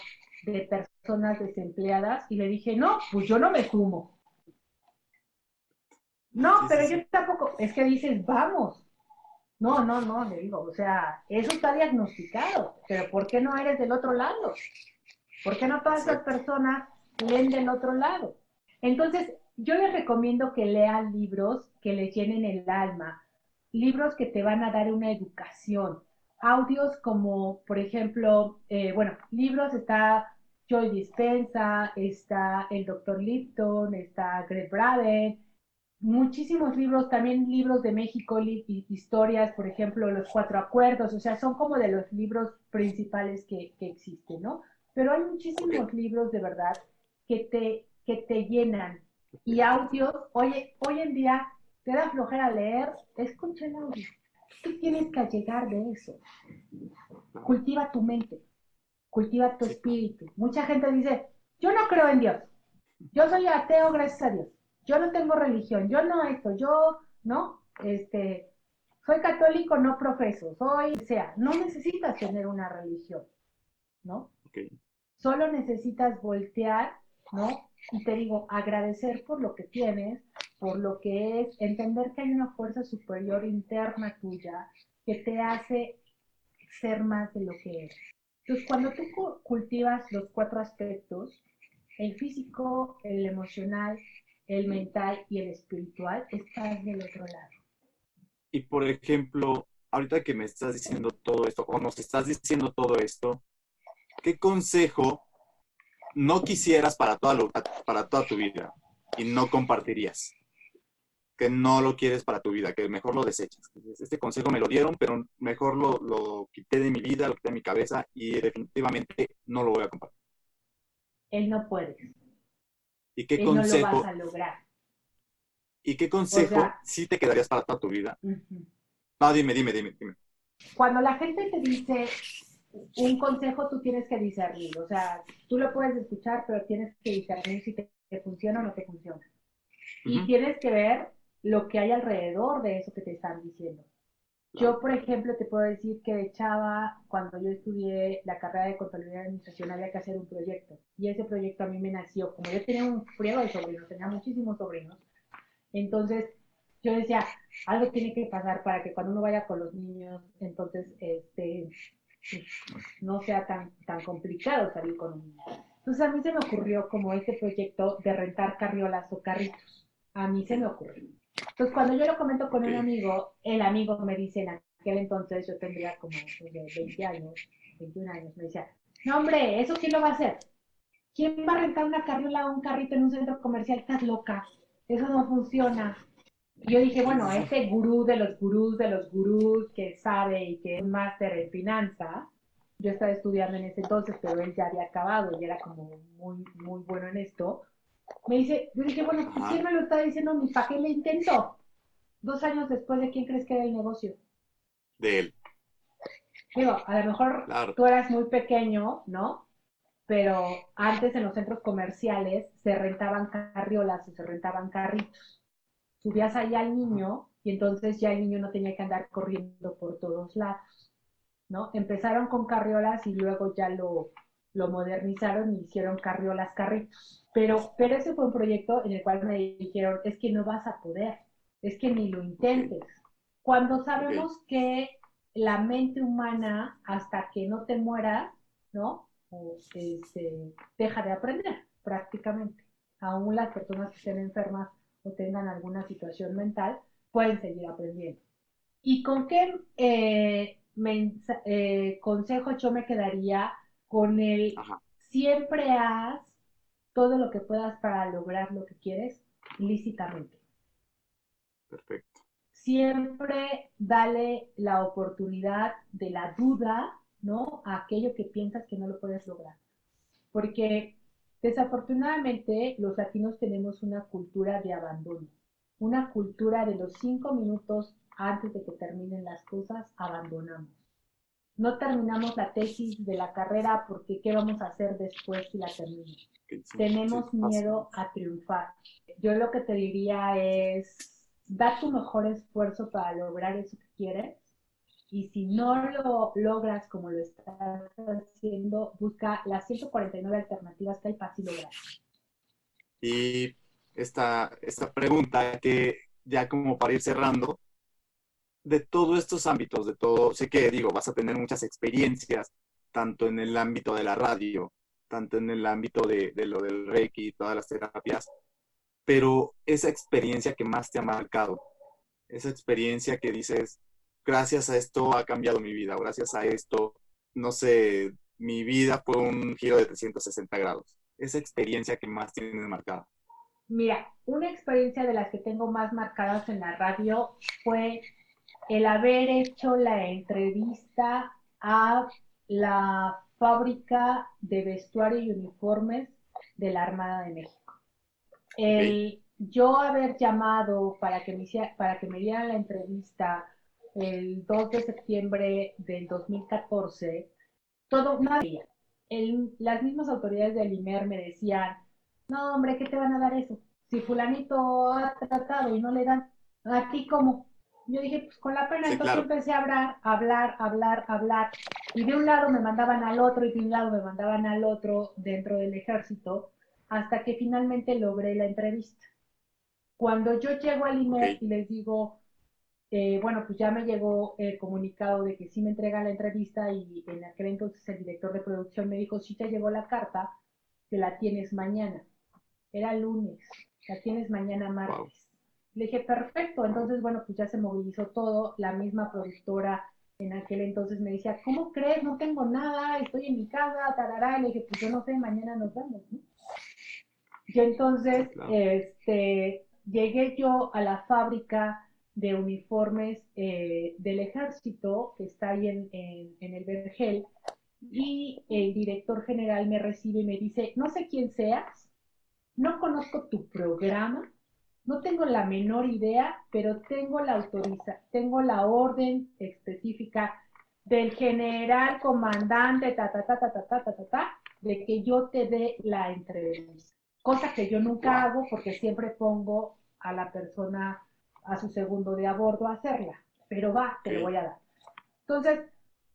de personas desempleadas? Y le dije, no, pues yo no me sumo. No, pero yo tampoco, es que dices, vamos, no, no, no, le digo, o sea, eso está diagnosticado, pero ¿por qué no eres del otro lado? ¿Por qué no todas esas personas leen del otro lado? Entonces, yo les recomiendo que lean libros que les llenen el alma, libros que te van a dar una educación, audios como, por ejemplo, eh, bueno, libros está Joy Dispensa, está el Dr. Lipton, está Greg Braden, muchísimos libros, también libros de México, historias, por ejemplo, Los Cuatro Acuerdos, o sea, son como de los libros principales que, existen, ¿no? Pero hay muchísimos libros de verdad que te, que te llenan. Y audios, hoy, hoy en día te da flojera leer, escucha el audio. ¿Qué tienes que llegar de eso? Cultiva tu mente, cultiva tu espíritu. Mucha gente dice, yo no creo en Dios, yo soy ateo gracias a Dios yo no tengo religión, yo no esto, yo, ¿no? Este, soy católico, no profeso, soy, o sea, no necesitas tener una religión, ¿no? Solo necesitas voltear, ¿no? Y te digo, agradecer por lo que tienes, por lo que es, entender que hay una fuerza superior interna tuya que te hace ser más de lo que eres. Entonces, cuando tú cultivas los cuatro aspectos, el físico, el emocional, el mental y el espiritual, estás del otro lado. Y por ejemplo, ahorita que me estás diciendo todo esto, o nos estás diciendo todo esto, ¿qué consejo no quisieras para toda, para toda tu vida y no compartirías? Que no lo quieres para tu vida, que mejor lo desechas. Este consejo me lo dieron, pero mejor lo, lo quité de mi vida, lo quité de mi cabeza y definitivamente no lo voy a compartir. Él no puede. ¿Y qué consejo? No lo vas a lograr. ¿Y qué consejo sí te quedarías para toda tu vida? No, dime, dime, dime, dime. Cuando la gente te dice un consejo, tú tienes que discernir. O sea, tú lo puedes escuchar, pero tienes que discernir si te, funciona o no te funciona. Y tienes que ver lo que hay alrededor de eso que te están diciendo. Yo, por ejemplo, te puedo decir que de chava, cuando yo estudié la carrera de contabilidad y administración, había que hacer un proyecto. Y ese proyecto a mí me nació, como yo tenía un friego de sobrinos, tenía muchísimos sobrinos. Entonces, yo decía, algo tiene que pasar para que cuando uno vaya con los niños, entonces, este, no sea tan, tan complicado salir con un niño. Entonces, a mí se me ocurrió como este proyecto de rentar carriolas o carritos. A mí se me ocurrió. Entonces, cuando yo lo comento con un amigo, el amigo me dice, en aquel entonces yo tendría como 20 años, 21 años, me decía, no hombre, ¿eso quién lo va a hacer? ¿Quién va a rentar una carriola o un carrito en un centro comercial? Estás loca, eso no funciona. Y yo dije, bueno, ese gurú de los gurús de los gurús que sabe y que es máster en finanza, yo estaba estudiando en ese entonces, pero él ya había acabado y era como muy, muy bueno en esto, me dice, yo dije, bueno, ¿quién me lo está diciendo? Para qué le intento. Dos años después, ¿de quién crees que era el negocio? De él. Digo, a lo mejor tú eras muy pequeño, ¿no? Pero antes en los centros comerciales se rentaban carriolas o se rentaban carritos. Subías ahí al niño y entonces ya el niño no tenía que andar corriendo por todos lados, ¿no? Empezaron con carriolas y luego ya lo, lo modernizaron y hicieron carriolas, carritos. Pero, pero ese fue un proyecto en el cual me dijeron, es que no vas a poder, es que ni lo intentes. Cuando sabemos que la mente humana, hasta que no te mueras, ¿no? Este, deja de aprender prácticamente. Aún las personas que estén enfermas o tengan alguna situación mental pueden seguir aprendiendo. ¿Y con qué eh, eh, consejo yo me quedaría con el siempre haz todo lo que puedas para lograr lo que quieres lícitamente. Perfecto. Siempre dale la oportunidad de la duda, ¿no? A aquello que piensas que no lo puedes lograr. Porque desafortunadamente los latinos tenemos una cultura de abandono, una cultura de los cinco minutos antes de que terminen las cosas, abandonamos. No terminamos la tesis de la carrera porque ¿qué vamos a hacer después si la terminamos? tenemos miedo a triunfar. Yo lo que te diría es, da tu mejor esfuerzo para lograr eso que quieres y si no lo logras como lo estás haciendo, busca las 149 alternativas que hay para así lograr. Y esta, esta pregunta que ya como para ir cerrando, de todos estos ámbitos, de todo, sé que digo, vas a tener muchas experiencias, tanto en el ámbito de la radio, tanto en el ámbito de, lo del Reiki y todas las terapias, pero esa experiencia que más te ha marcado, esa experiencia que dices, gracias a esto ha cambiado mi vida, gracias a esto, no sé, mi vida fue un giro de 360 grados. Esa experiencia que más tienes marcada. Mira, una experiencia de las que tengo más marcadas en la radio fue el haber hecho la entrevista a la fábrica de vestuario y uniformes de la Armada de México. El yo haber llamado para que me, para que me dieran la entrevista el 2 de septiembre del 2014, todo, nadie, el, las mismas autoridades del IMER me decían, no, hombre, ¿qué te van a dar eso? Si fulanito ha tratado y no le dan, ¿a ti cómo? Yo dije, pues con la pena, entonces empecé a hablar, hablar, hablar, hablar. Y de un lado me mandaban al otro y de un lado me mandaban al otro dentro del ejército, hasta que finalmente logré la entrevista. Cuando yo llego al IMER y les digo, eh, bueno, pues ya me llegó el comunicado de que sí me entrega la entrevista y en aquel entonces el director de producción me dijo, sí te llegó la carta, que la tienes mañana. Era lunes, la tienes mañana martes. Le dije, perfecto, entonces, bueno, pues ya se movilizó todo, la misma productora en aquel entonces me decía, ¿cómo crees? No tengo nada, estoy en mi casa, tarará, le dije, pues yo no sé, mañana nos vemos, ¿no? Yo entonces, este, llegué yo a la fábrica de uniformes eh, del ejército, que está ahí en, en el Vergel, y el director general me recibe y me dice, no sé quién seas, no conozco tu programa, no tengo la menor idea, pero tengo la autoriza, tengo la orden específica del general comandante, ta, ta, ta, ta, ta, ta, ta, ta, ta, de que yo te dé la entrevista. Cosa que yo nunca hago porque siempre pongo a la persona a su segundo de a bordo a hacerla. Pero va, te lo voy a dar. Entonces,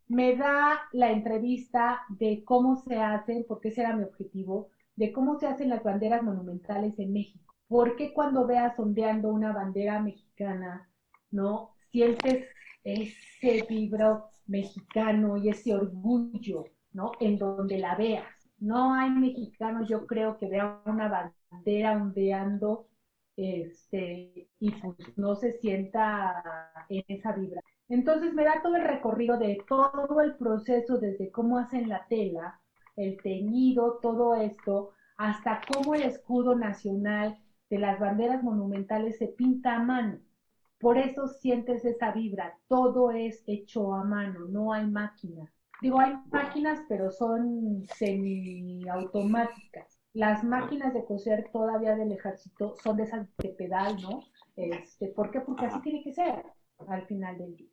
me da la entrevista de cómo se hacen, porque ese era mi objetivo, de cómo se hacen las banderas monumentales en México ¿Por qué cuando veas ondeando una bandera mexicana, ¿no? Sientes ese vibro mexicano y ese orgullo, ¿no? En donde la veas. No hay mexicanos, yo creo, que vean una bandera ondeando este, y pues no se sienta en esa vibra. Entonces me da todo el recorrido de todo el proceso, desde cómo hacen la tela, el teñido, todo esto, hasta cómo el escudo nacional de las banderas monumentales se pinta a mano. Por eso sientes esa vibra. Todo es hecho a mano, no hay máquina. Digo, hay máquinas, pero son semiautomáticas. Las máquinas de coser todavía del ejército son de esas de pedal, ¿no? Este, ¿Por qué? Porque así tiene que ser al final del día.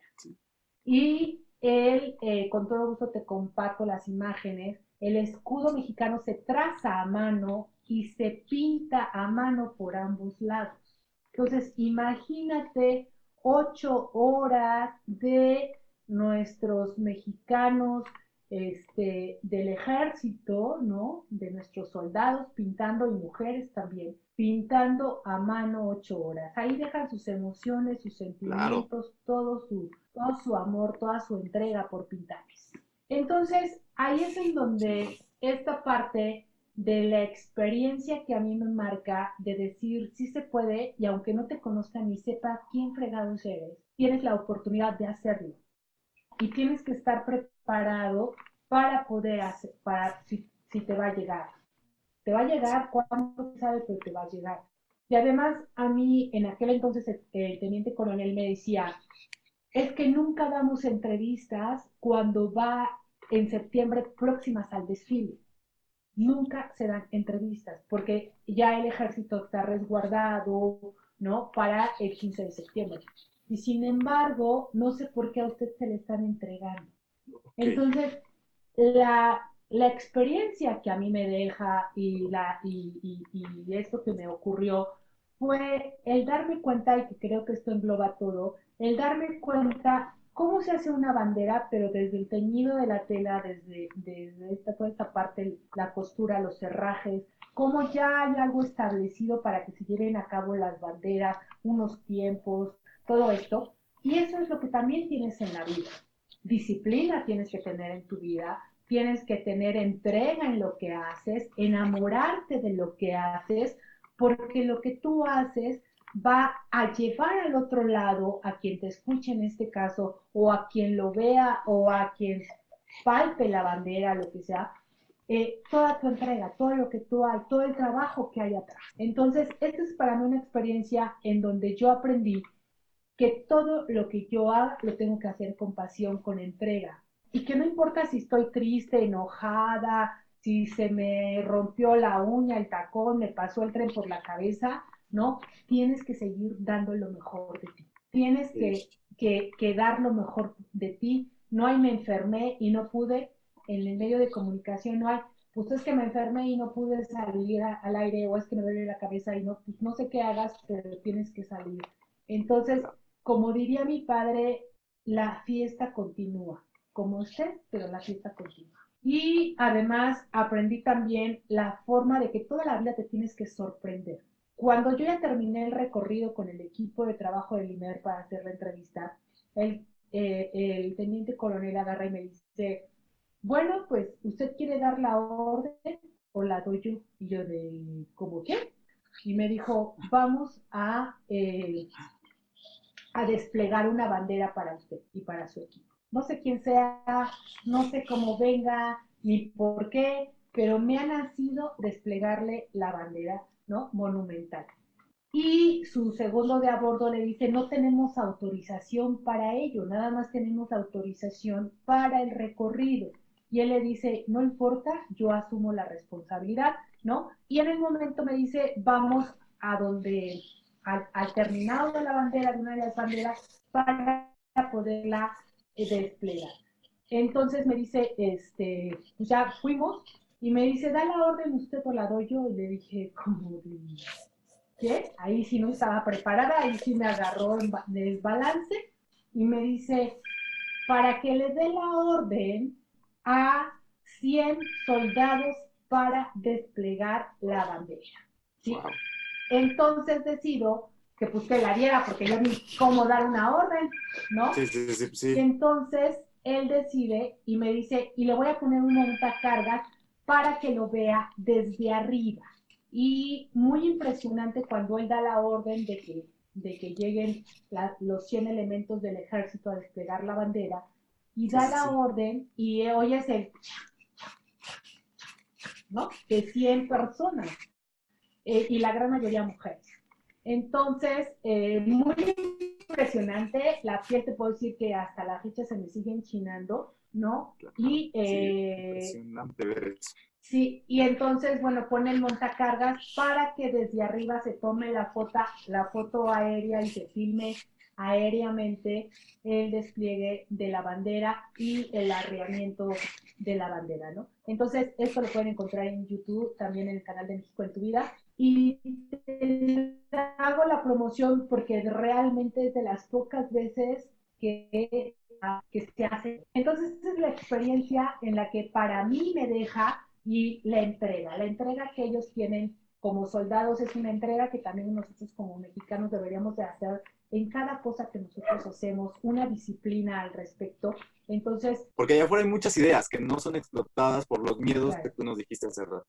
Y él, eh, con todo gusto te comparto las imágenes. El escudo mexicano se traza a mano y se pinta a mano por ambos lados. Entonces, imagínate ocho horas de nuestros mexicanos este, del ejército, ¿no? De nuestros soldados pintando y mujeres también, pintando a mano ocho horas. Ahí dejan sus emociones, sus sentimientos, todo, su, todo su amor, toda su entrega por pintarles. Entonces, ahí es en donde esta parte de la experiencia que a mí me marca de decir sí se puede y aunque no te conozca ni sepa quién fregado eres, tienes la oportunidad de hacerlo. Y tienes que estar preparado para poder hacer, para si, te va a llegar. Te va a llegar cuando sabes que te va a llegar. Y además a mí en aquel entonces el, el teniente coronel me decía, es que nunca damos entrevistas cuando va en septiembre próximas al desfile nunca se dan entrevistas porque ya el ejército está resguardado, ¿no? Para el 15 de septiembre. Y sin embargo, no sé por qué a usted se le están entregando. Entonces, la, la, experiencia que a mí me deja y, la, y, y, y esto que me ocurrió fue el darme cuenta, y que creo que esto engloba todo, el darme cuenta cómo se hace una bandera, pero desde el teñido de la tela, desde, esta, toda esta parte, la costura, los cerrajes, cómo ya hay algo establecido para que se lleven a cabo las banderas, unos tiempos, todo esto. Y eso es lo que también tienes en la vida. Disciplina tienes que tener en tu vida, tienes que tener entrega en lo que haces, enamorarte de lo que haces, porque lo que tú haces va a llevar al otro lado a quien te escuche en este caso, o a quien lo vea, o a quien palpe la bandera, lo que sea, eh, toda tu entrega, todo lo que tú hay, todo el trabajo que hay atrás. Entonces, esta es para mí una experiencia en donde yo aprendí que todo lo que yo haga lo tengo que hacer con pasión, con entrega. Y que no importa si estoy triste, enojada, si se me rompió la uña, el tacón, me pasó el tren por la cabeza, ¿no? Tienes que seguir dando lo mejor de ti. Tienes que, que, que dar lo mejor de ti. No hay me enfermé y no pude. En el medio de comunicación no hay, pues es que me enfermé y no pude salir al aire o es que me duele la cabeza y no, pues no sé qué hagas, pero tienes que salir. Entonces, como diría mi padre, la fiesta continúa, como usted, pero la fiesta continúa. Y además aprendí también la forma de que toda la vida te tienes que sorprender. Cuando yo ya terminé el recorrido con el equipo de trabajo del IMER para hacer la entrevista, el, eh, el teniente coronel agarra y me dice, bueno, pues usted quiere dar la orden o la doy yo. Y yo de, ¿cómo qué? Y me dijo, vamos a, eh, a desplegar una bandera para usted y para su equipo. No sé quién sea, no sé cómo venga, ni por qué, pero me ha nacido desplegarle la bandera, ¿no? Monumental. Y su segundo de a bordo le dice, no tenemos autorización para ello, nada más tenemos autorización para el recorrido. Y él le dice, no importa, yo asumo la responsabilidad, ¿no? Y en el momento me dice, vamos a donde, al, al terminado de la bandera, de una de las banderas, para poderla eh, desplegar. Entonces me dice, este, pues ya fuimos, y me dice, da la orden usted o la doy yo, y le dije, ¿cómo ¿Qué? Ahí sí no estaba preparada, ahí sí me agarró en desbalance, y me dice, para que le dé la orden a 100 soldados para desplegar la bandera. ¿sí? Entonces decido que pues que la diera porque yo ni cómo dar una orden, ¿no? Sí, sí, sí, sí. Entonces él decide y me dice, y le voy a poner un montacargas para que lo vea desde arriba. Y muy impresionante cuando él da la orden de que, de que lleguen los 100 elementos del ejército a desplegar la bandera, y da la orden y oyes el, ¿no? De 100 personas, eh, y la gran mayoría mujeres. Entonces, eh, muy impresionante. La piel te puedo decir que hasta la fecha se me sigue enchinando, ¿no? Y, eh, impresionante ver eso. Sí, y entonces, bueno, pone el montacargas para que desde arriba se tome la foto, la foto aérea y se filme aéreamente el despliegue de la bandera y el arreamiento de la bandera, ¿no? Entonces, esto lo pueden encontrar en YouTube, también en el canal de México en tu vida. Y hago la promoción porque realmente es de las pocas veces que, que se hace. Entonces, esa es la experiencia en la que para mí me deja y la entrega. La entrega que ellos tienen como soldados es una entrega que también nosotros como mexicanos deberíamos de hacer en cada cosa que nosotros hacemos, una disciplina al respecto. Entonces... Porque allá afuera hay muchas ideas que no son explotadas por los miedos que tú nos dijiste hace rato.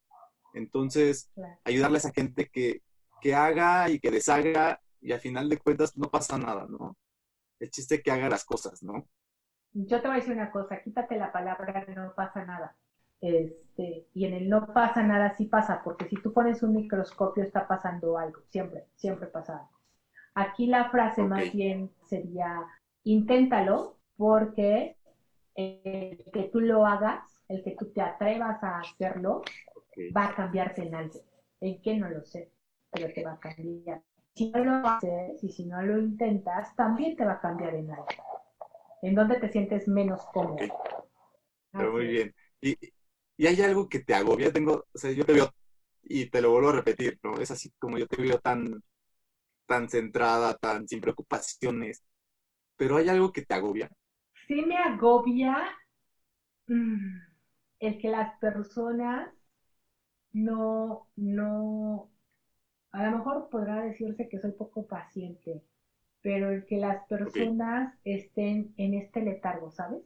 Entonces, ayudarles a gente que, que haga y que deshaga y al final de cuentas no pasa nada, ¿no? El chiste es que haga las cosas, ¿no? Yo te voy a decir una cosa, quítate la palabra no pasa nada. Este, y en el no pasa nada sí pasa, porque si tú pones un microscopio está pasando algo, siempre, siempre pasa algo. Aquí la frase más bien sería, inténtalo, porque el que tú lo hagas, el que tú te atrevas a hacerlo, va a cambiarte en algo. ¿En qué? No lo sé, pero te va a cambiar. Si no lo haces y si no lo intentas, también te va a cambiar en algo. ¿En dónde te sientes menos cómodo? Pero muy bien. Y, y hay algo que te agobia. Tengo, o sea, yo te veo, y te lo vuelvo a repetir, ¿no? Es así como yo te veo tan tan centrada, tan sin preocupaciones, pero hay algo que te agobia. Sí me agobia mm, el que las personas no, no, a lo mejor podrá decirse que soy poco paciente, pero el que las personas estén en este letargo, ¿sabes?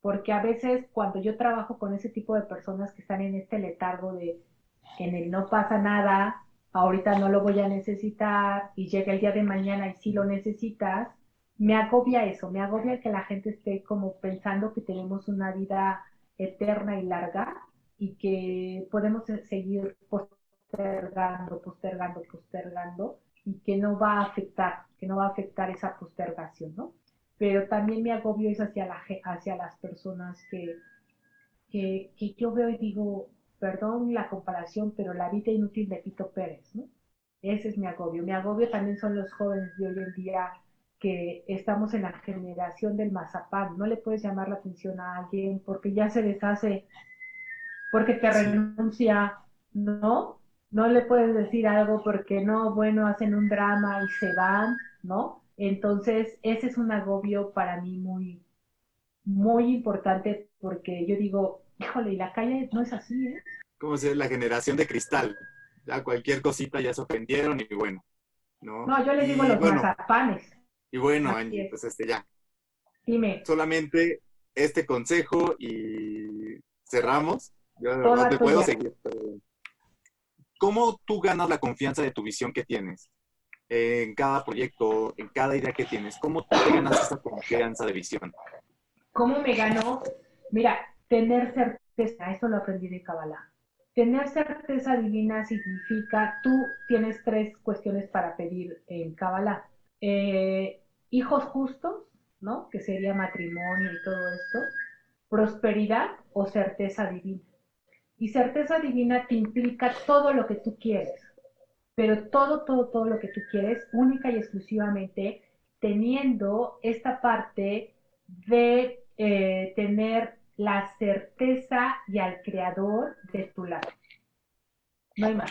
Porque a veces cuando yo trabajo con ese tipo de personas que están en este letargo de en el no pasa nada, ahorita no lo voy a necesitar y llega el día de mañana y sí lo necesitas, me agobia eso, me agobia que la gente esté como pensando que tenemos una vida eterna y larga y que podemos seguir postergando, postergando, postergando y que no va a afectar, que no va a afectar esa postergación, ¿no? Pero también me agobio es hacia, la, hacia las personas que, que, que yo veo y digo, perdón la comparación, pero la vida inútil de Pito Pérez, ¿no? Ese es mi agobio. Mi agobio también son los jóvenes de hoy en día que estamos en la generación del mazapán. No le puedes llamar la atención a alguien porque ya se deshace, porque te renuncia, ¿no? No le puedes decir algo porque no, bueno, hacen un drama y se van, ¿no? Entonces, ese es un agobio para mí muy, muy importante porque yo digo, híjole, y la calle no es así, ¿eh? Como si es la generación de cristal. Ya cualquier cosita ya se ofendieron y bueno, ¿no? No, yo les digo los mazapanes. Y bueno, Angie, pues este ya. Dime. Solamente este consejo y cerramos. Yo no te puedo seguir. ¿Cómo tú ganas la confianza de tu visión que tienes? En cada proyecto, en cada idea que tienes. ¿Cómo tú ganas esa confianza de visión? ¿Cómo me ganó? Mira, tener certeza, eso lo aprendí de Kabbalah. Tener certeza divina significa, tú tienes tres cuestiones para pedir en Kabbalah. Eh, hijos justos, ¿no? Que sería matrimonio y todo esto, prosperidad o certeza divina. Y certeza divina te implica todo lo que tú quieres, pero todo, todo, todo lo que tú quieres, única y exclusivamente teniendo esta parte de eh, tener la certeza y al creador de tu lado. No hay más.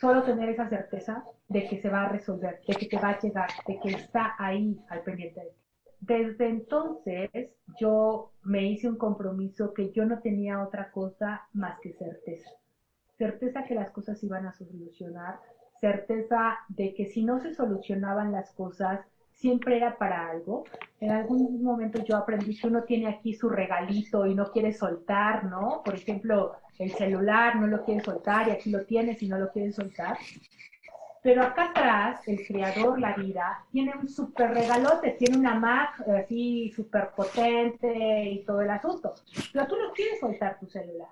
Solo tener esa certeza de que se va a resolver, de que te va a llegar, de que está ahí al pendiente de ti. Desde entonces yo me hice un compromiso que yo no tenía otra cosa más que certeza. Certeza que las cosas iban a solucionar, certeza de que si no se solucionaban las cosas, siempre era para algo. En algún momento yo aprendí que uno tiene aquí su regalito y no quiere soltar, ¿no? Por ejemplo, el celular no lo quiere soltar y aquí lo tienes y no lo quiere soltar. Pero acá atrás, el creador, la vida, tiene un súper regalote, tiene una Mac así súper potente y todo el asunto. Pero tú no quieres soltar tu celular.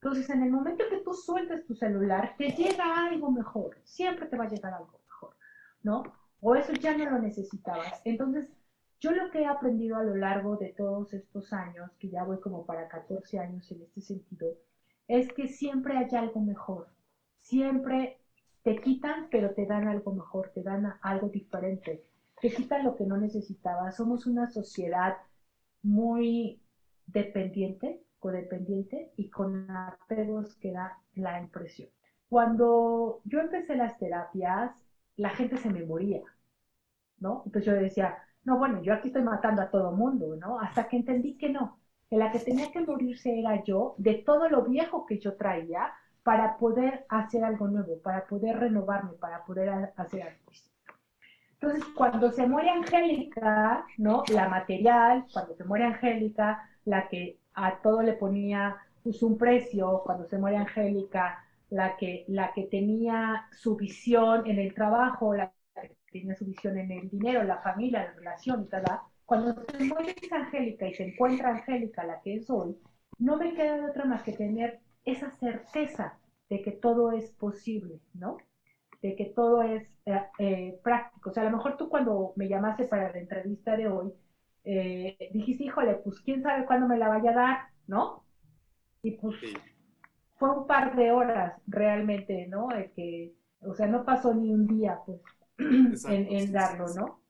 Entonces, en el momento que tú sueltes tu celular, te llega algo mejor. Siempre te va a llegar algo mejor, ¿no? O eso ya no lo necesitabas. Entonces, yo lo que he aprendido a lo largo de todos estos años, que ya voy como para 14 años en este sentido, es que siempre hay algo mejor. Siempre te quitan, pero te dan algo mejor, te dan algo diferente. Te quitan lo que no necesitabas. Somos una sociedad muy dependiente, codependiente y con apegos que da la impresión. Cuando yo empecé las terapias, la gente se me moría, ¿no? Entonces yo decía, no, bueno, yo aquí estoy matando a todo mundo, ¿no? Hasta que entendí que no, que la que tenía que morirse era yo, de todo lo viejo que yo traía, para poder hacer algo nuevo, para poder renovarme, para poder hacer algo. Entonces, cuando se muere Angélica, ¿no? La material, cuando se muere Angélica, la que a todo le ponía pues, un precio, cuando se muere Angélica, la que, la que tenía su visión en el trabajo, la que tenía su visión en el dinero, la familia, la relación y tal, cuando se muere Angélica y se encuentra Angélica, la que es hoy, no me queda de otra más que tener esa certeza de que todo es posible, ¿no? De que todo es eh, eh, práctico. O sea, a lo mejor tú cuando me llamaste para la entrevista de hoy, eh, dijiste, híjole, pues quién sabe cuándo me la vaya a dar, ¿no? Y pues fue un par de horas realmente, ¿no? El que, o sea, no pasó ni un día, pues, en, darlo, ¿no?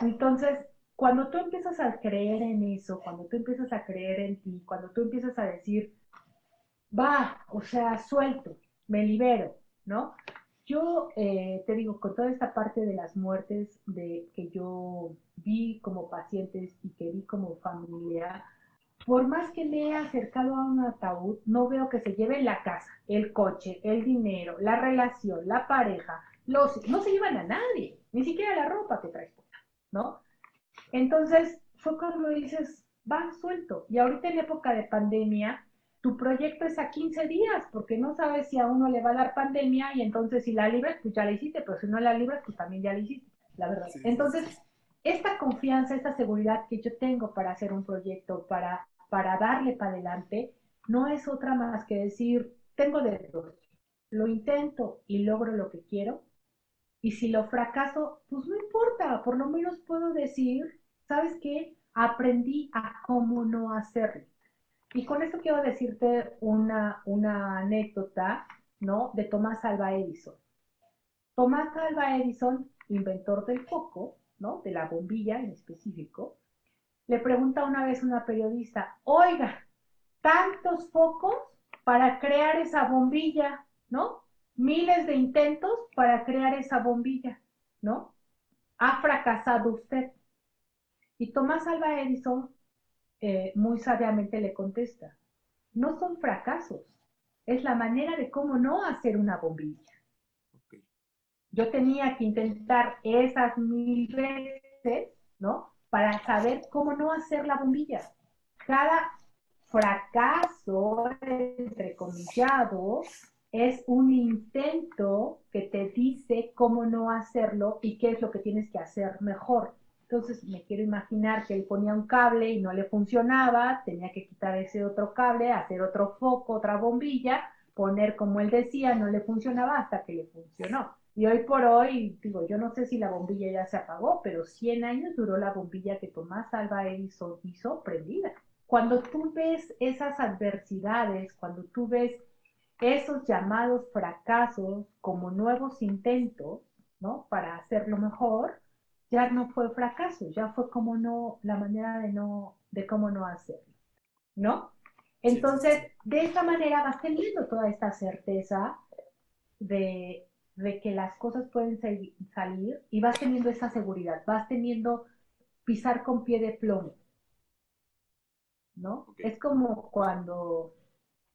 Entonces, cuando tú empiezas a creer en eso, cuando tú empiezas a creer en ti, cuando tú empiezas a decir, va, o sea, suelto, me libero, ¿no? Yo eh, te digo, con toda esta parte de las muertes de que yo vi como pacientes y que vi como familia, por más que me he acercado a un ataúd, no veo que se lleven la casa, el coche, el dinero, la relación, la pareja, los, no se llevan a nadie, ni siquiera la ropa que traes, ¿no? Entonces, fue cuando dices, va suelto. Y ahorita en época de pandemia, tu proyecto es a 15 días, porque no sabes si a uno le va a dar pandemia y entonces si la libras, pues ya la hiciste, pero si no la libras, pues también ya la hiciste, la verdad. entonces, esta confianza, esta seguridad que yo tengo para hacer un proyecto, para, para darle para adelante, no es otra más que decir, tengo de dos, lo intento y logro lo que quiero, y si lo fracaso, pues no importa, por lo menos puedo decir, ¿sabes qué? Aprendí a cómo no hacerlo. Y con esto quiero decirte una, una anécdota, ¿no? De Tomás Alba Edison. Tomás Alba Edison, inventor del foco, ¿no? De la bombilla en específico, le pregunta una vez a una periodista, oiga, tantos focos para crear esa bombilla, ¿no? Miles de intentos para crear esa bombilla, ¿no? Ha fracasado usted. Y Tomás Alba Edison eh, muy sabiamente le contesta, no son fracasos, es la manera de cómo no hacer una bombilla. Yo tenía que intentar esas mil veces, ¿no? Para saber cómo no hacer la bombilla. Cada fracaso, entrecomillado, es un intento que te dice cómo no hacerlo y qué es lo que tienes que hacer mejor. Entonces me quiero imaginar que él ponía un cable y no le funcionaba, tenía que quitar ese otro cable, hacer otro foco, otra bombilla, poner como él decía, no le funcionaba hasta que le funcionó. Y hoy por hoy, digo, yo no sé si la bombilla ya se apagó, pero 100 años duró la bombilla que Tomás Alba Edison hizo prendida. Cuando tú ves esas adversidades, cuando tú ves esos llamados fracasos como nuevos intentos, ¿no? Para hacerlo mejor, ya no fue fracaso, ya fue como no, la manera de no, de cómo no hacerlo, ¿no? Entonces, de esa manera vas teniendo toda esta certeza de, que las cosas pueden salir y vas teniendo esa seguridad, vas teniendo pisar con pie de plomo, ¿no? Es como cuando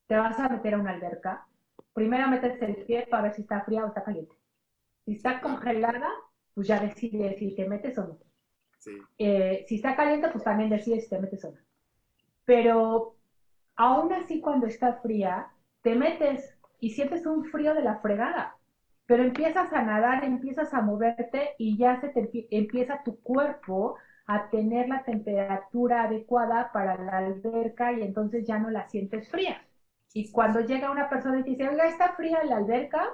te vas a meter a una alberca, primero metes el pie para ver si está fría o está caliente. Si está congelada, pues ya decides si te metes o no. Eh, si está caliente, pues también decides si te metes o no. Pero aún así cuando está fría, te metes y sientes un frío de la fregada. Pero empiezas a nadar, empiezas a moverte y ya se te empieza tu cuerpo a tener la temperatura adecuada para la alberca y entonces ya no la sientes fría. Y cuando llega una persona y te dice, oiga, ¿está fría la alberca?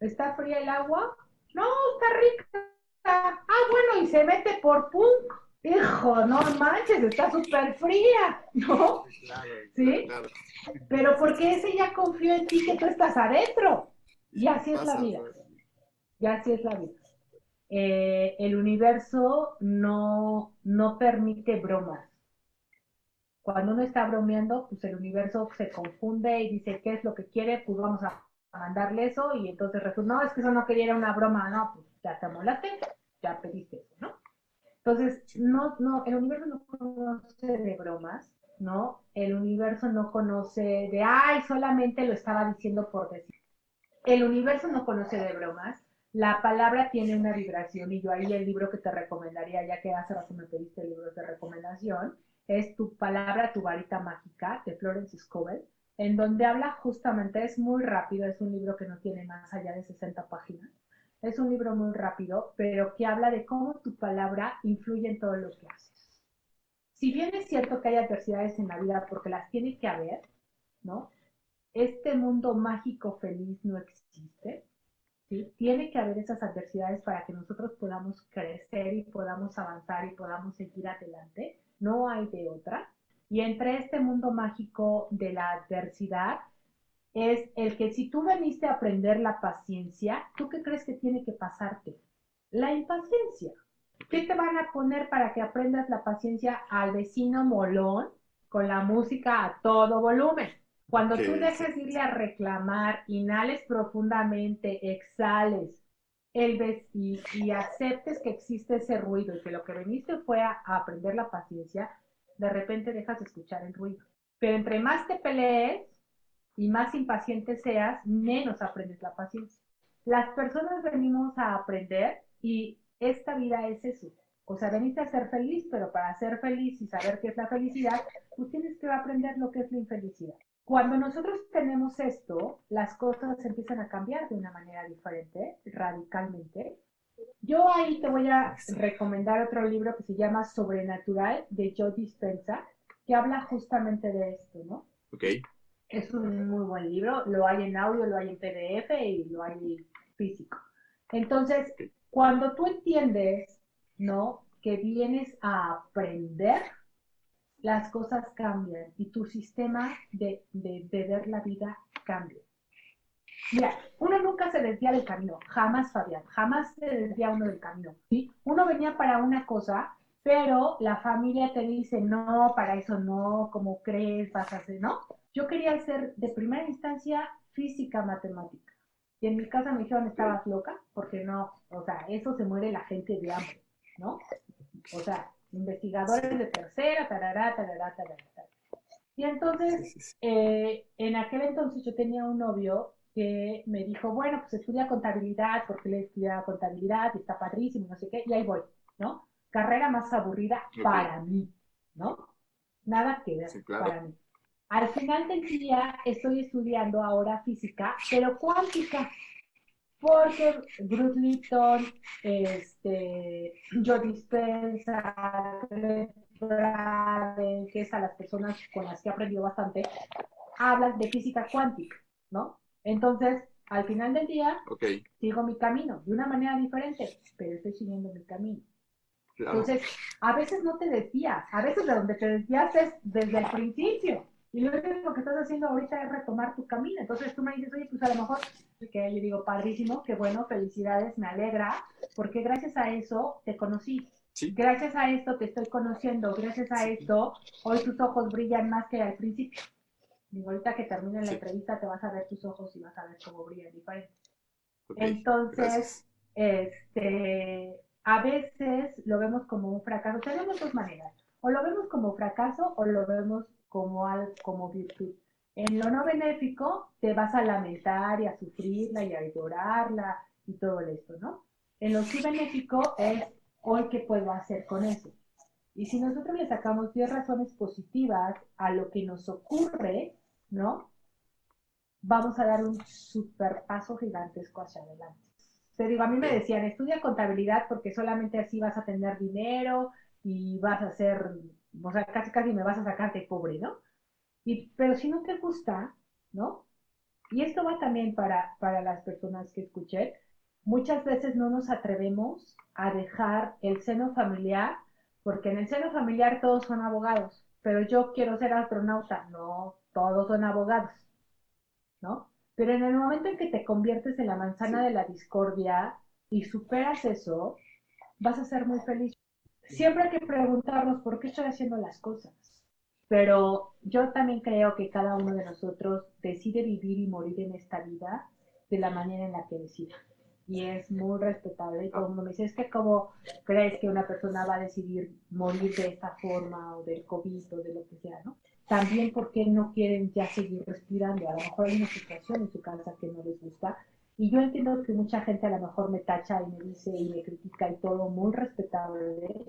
¿Está fría el agua? No, está rica. Ah, bueno, y se mete por punk. Hijo, no manches, está súper fría, ¿no? ¿Sí? Pero porque ese ya confió en ti que tú estás adentro. Y así es la vida. Y así es la vida. Eh, el universo no, no permite bromas. Cuando uno está bromeando, pues el universo se confunde y dice, ¿qué es lo que quiere? Pues vamos a mandarle eso y entonces resulta, no, es que eso no quería una broma, no, pues ya te amolaste, ya pediste eso, ¿no? Entonces, no, no, el universo no conoce de bromas, ¿no? El universo no conoce de, ay, solamente lo estaba diciendo por decir. El universo no conoce de bromas. La palabra tiene una vibración y yo ahí el libro que te recomendaría, ya que hace rato me pediste libros de recomendación, es Tu palabra, tu varita mágica de Florence Scovel en donde habla justamente, es muy rápido, es un libro que no tiene más allá de 60 páginas, es un libro muy rápido, pero que habla de cómo tu palabra influye en todo lo que haces. Si bien es cierto que hay adversidades en la vida porque las tiene que haber, ¿no? Este mundo mágico feliz no existe. Tiene que haber esas adversidades para que nosotros podamos crecer y podamos avanzar y podamos seguir adelante, no hay de otra. Y entre este mundo mágico de la adversidad es el que si tú veniste a aprender la paciencia, ¿tú qué crees que tiene que pasarte? La impaciencia. ¿Qué te van a poner para que aprendas la paciencia al vecino molón con la música a todo volumen? Cuando tú dejes de irle a reclamar, inhales profundamente, exhales el y, y aceptes que existe ese ruido y que lo que veniste fue a aprender la paciencia, de repente dejas de escuchar el ruido. Pero entre más te pelees y más impaciente seas, menos aprendes la paciencia. Las personas venimos a aprender y esta vida es eso. O sea, veniste a ser feliz, pero para ser feliz y saber qué es la felicidad, tú tienes que aprender lo que es la infelicidad. cuando nosotros tenemos esto, las cosas empiezan a cambiar de una manera diferente, radicalmente. Yo ahí te voy a recomendar otro libro que se llama Sobrenatural de Joe Dispenza, que habla justamente de esto, ¿no? Ok. Es un muy buen libro, lo hay en audio, lo hay en PDF y lo hay físico. Entonces, cuando tú entiendes, ¿no? Que vienes a aprender, las cosas cambian y tu sistema de, de, ver la vida cambia. Mira, uno nunca se desvía del camino, jamás, Fabián, jamás se desvía uno del camino. ¿sí? Uno venía para una cosa, pero la familia te dice, no, para eso no, como crees, vas a hacer, ¿no? Yo quería hacer de primera instancia física matemática. Y en mi casa me dijeron, estabas loca, porque no, o sea, eso se muere la gente de hambre, ¿no? O sea, investigadores de tercera, tarará, tarará, tarará. Y entonces, eh, en aquel entonces yo tenía un novio que me dijo, bueno, pues estudia contabilidad, porque le estudiaba contabilidad y está padrísimo, no sé qué, y ahí voy, ¿no? Carrera más aburrida para mí, ¿no? Nada que ver para mí. Al final del día estoy estudiando ahora física, pero cuántica, porque Bruce Lipton, este, Joe Dispenza, que es a las personas con las que he aprendido bastante, hablan de física cuántica, ¿no? Entonces, al final del día, sigo mi camino, de una manera diferente, pero estoy siguiendo mi camino. Entonces, a veces no te desvías, a veces de donde te desvías es desde el principio. Y lo único que estás haciendo ahorita es retomar tu camino. Entonces tú me dices, oye, pues a lo mejor, que yo digo, padrísimo, qué bueno, felicidades, me alegra, porque gracias a eso te conocí. Gracias a esto te estoy conociendo, gracias a esto hoy tus ojos brillan más que al principio. Digo, ahorita que termine la entrevista te vas a ver tus ojos y vas a ver cómo brillan diferente. Entonces, este, a veces lo vemos como un fracaso. Tenemos dos maneras. O lo vemos como fracaso o lo vemos como, al, como virtud. En lo no benéfico te vas a lamentar y a sufrirla y a llorarla y todo esto, ¿no? En lo sí benéfico es hoy qué puedo hacer con eso. Y si nosotros le sacamos 10 razones positivas a lo que nos ocurre, ¿no? Vamos a dar un super paso gigantesco hacia adelante. Te digo, a mí me decían, estudia contabilidad porque solamente así vas a tener dinero y vas a ser o sea, casi casi me vas a sacar de pobre, ¿no? Y, pero si no te gusta, ¿no? Y esto va también para, para las personas que escuché, muchas veces no nos atrevemos a dejar el seno familiar, porque en el seno familiar todos son abogados, pero yo quiero ser astronauta, no, todos son abogados, ¿no? Pero en el momento en que te conviertes en la manzana de la discordia y superas eso, vas a ser muy feliz siempre hay que preguntarnos por qué estoy haciendo las cosas. Pero yo también creo que cada uno de nosotros decide vivir y morir en esta vida de la manera en la que decida. Y es muy respetable. Y todo el mundo me dice, es que cómo crees que una persona va a decidir morir de esta forma o del COVID o de lo que sea, ¿no? También porque no quieren ya seguir respirando. A lo mejor hay una situación en su casa que no les gusta. Y yo entiendo que mucha gente a lo mejor me tacha y me dice y me critica y todo muy respetable,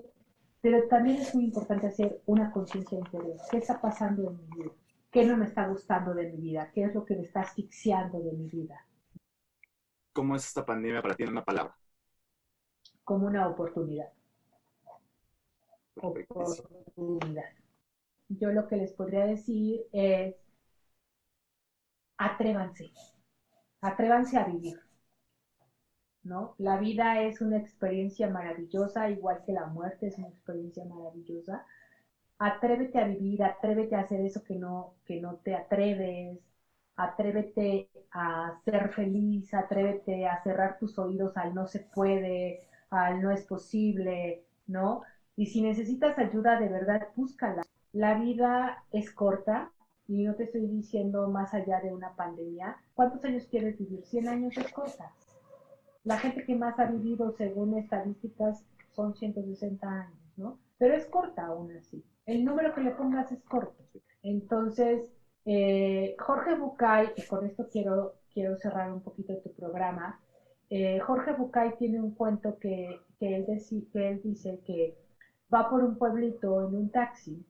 pero también es muy importante hacer una conciencia interior. ¿Qué está pasando en mi vida? ¿Qué no me está gustando de mi vida? ¿Qué es lo que me está asfixiando de mi vida? ¿Cómo es esta pandemia para ti en una palabra? Como una oportunidad. Oportunidad. Yo lo que les podría decir es, atrévanse, atrévanse a vivir ¿no? La vida es una experiencia maravillosa, igual que la muerte es una experiencia maravillosa. Atrévete a vivir, atrévete a hacer eso que no, que no te atreves, atrévete a ser feliz, atrévete a cerrar tus oídos al no se puede, al no es posible, ¿no? Y si necesitas ayuda, de verdad, búscala. La vida es corta y no te estoy diciendo más allá de una pandemia. ¿Cuántos años quieres vivir? 100 años es corta. La gente que más ha vivido, según estadísticas, son 160 años, ¿no? Pero es corta aún así. El número que le pongas es corto. Entonces, eh, Jorge Bucay, y con esto quiero, quiero cerrar un poquito tu programa, eh, Jorge Bucay tiene un cuento que, que, él que él dice que va por un pueblito en un taxi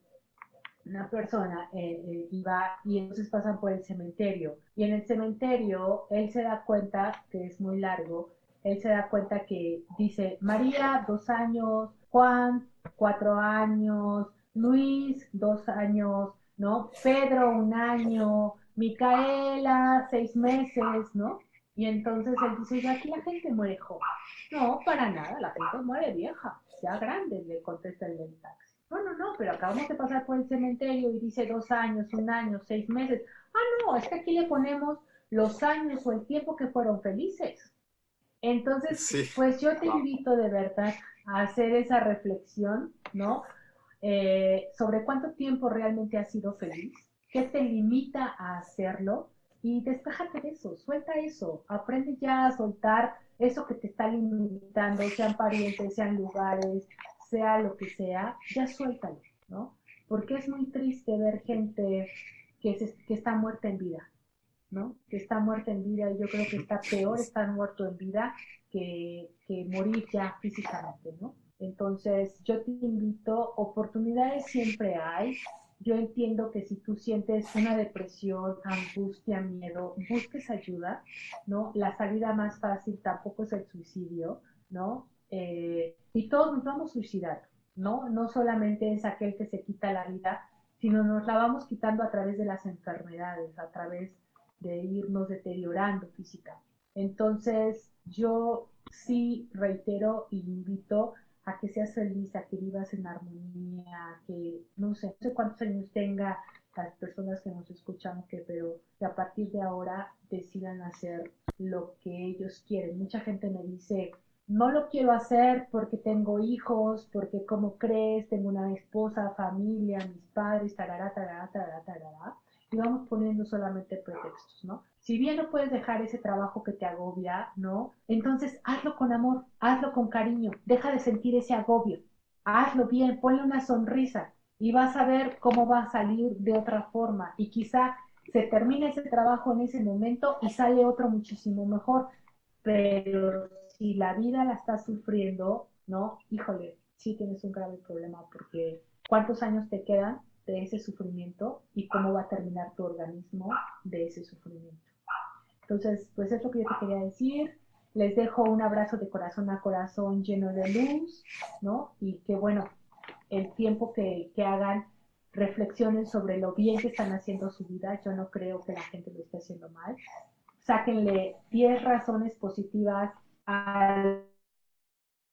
una persona eh, eh, iba y entonces pasan por el cementerio. Y en el cementerio él se da cuenta que es muy largo él se da cuenta que dice María dos años Juan cuatro años Luis dos años no Pedro un año Micaela seis meses no y entonces él dice ya aquí la gente muere joven no para nada la gente muere vieja ya grande le contesta el del taxi no, no, no, pero acabamos de pasar por el cementerio y dice dos años, un año, seis meses. Ah, no, es que aquí le ponemos los años o el tiempo que fueron felices. Entonces, pues yo te invito de verdad a hacer esa reflexión, ¿no? Eh, sobre cuánto tiempo realmente has sido feliz, qué te limita a hacerlo y despéjate de eso, suelta eso, aprende ya a soltar eso que te está limitando, sean parientes, sean lugares, sea lo que sea, ya suéltalo, ¿no? Porque es muy triste ver gente que, que está muerta en vida, ¿no? Que está muerta en vida y yo creo que está peor estar muerto en vida que, que morir ya físicamente, ¿no? Entonces, yo te invito, oportunidades siempre hay. Yo entiendo que si tú sientes una depresión, angustia, miedo, busques ayuda, ¿no? La salida más fácil tampoco es el suicidio, ¿no? Eh, y todos nos vamos suicidando, ¿no? No solamente es aquel que se quita la vida, sino nos la vamos quitando a través de las enfermedades, a través de irnos deteriorando físicamente. Entonces, yo sí reitero y invito a que seas feliz, a que vivas en armonía, que no sé, no sé cuántos años tenga las personas que nos escuchan, que, pero que a partir de ahora decidan hacer lo que ellos quieren. Mucha gente me dice, no lo quiero hacer porque tengo hijos, porque como crees, tengo una esposa, familia, mis padres, tarará, tarará, tarará, tarará, y vamos poniendo solamente pretextos, ¿no? Si bien no puedes dejar ese trabajo que te agobia, ¿no? Entonces hazlo con amor, hazlo con cariño, deja de sentir ese agobio, hazlo bien, ponle una sonrisa y vas a ver cómo va a salir de otra forma. Y quizá se termine ese trabajo en ese momento y sale otro muchísimo mejor, pero si la vida la estás sufriendo, ¿no? Híjole, sí tienes un grave problema porque ¿cuántos años te quedan de ese sufrimiento y cómo va a terminar tu organismo de ese sufrimiento? Entonces, pues es lo que yo te quería decir. Les dejo un abrazo de corazón a corazón lleno de luz, ¿no? Y que bueno, el tiempo que, que hagan reflexionen sobre lo bien que están haciendo su vida. Yo no creo que la gente lo esté haciendo mal. Sáquenle 10 razones positivas a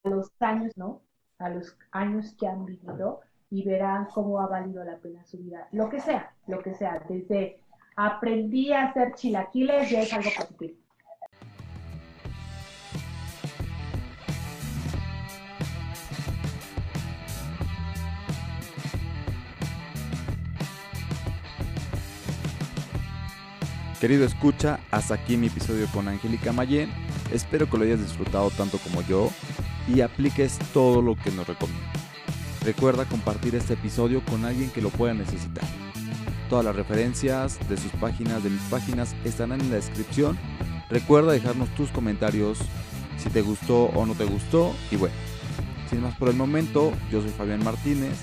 los años, ¿no? A los años que han vivido y verán cómo ha valido la pena su vida. Lo que sea, lo que sea. Desde aprendí a hacer chilaquiles ya es algo positivo. Querido escucha, hasta aquí mi episodio con Angélica Mayen Espero que lo hayas disfrutado tanto como yo y apliques todo lo que nos recomiendo. Recuerda compartir este episodio con alguien que lo pueda necesitar. Todas las referencias de sus páginas, de mis páginas, estarán en la descripción. Recuerda dejarnos tus comentarios si te gustó o no te gustó. Y bueno, sin más por el momento, yo soy Fabián Martínez.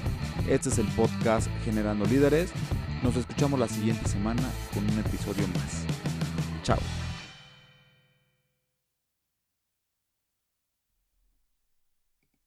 Este es el podcast Generando Líderes. Nos escuchamos la siguiente semana con un episodio más. Chao.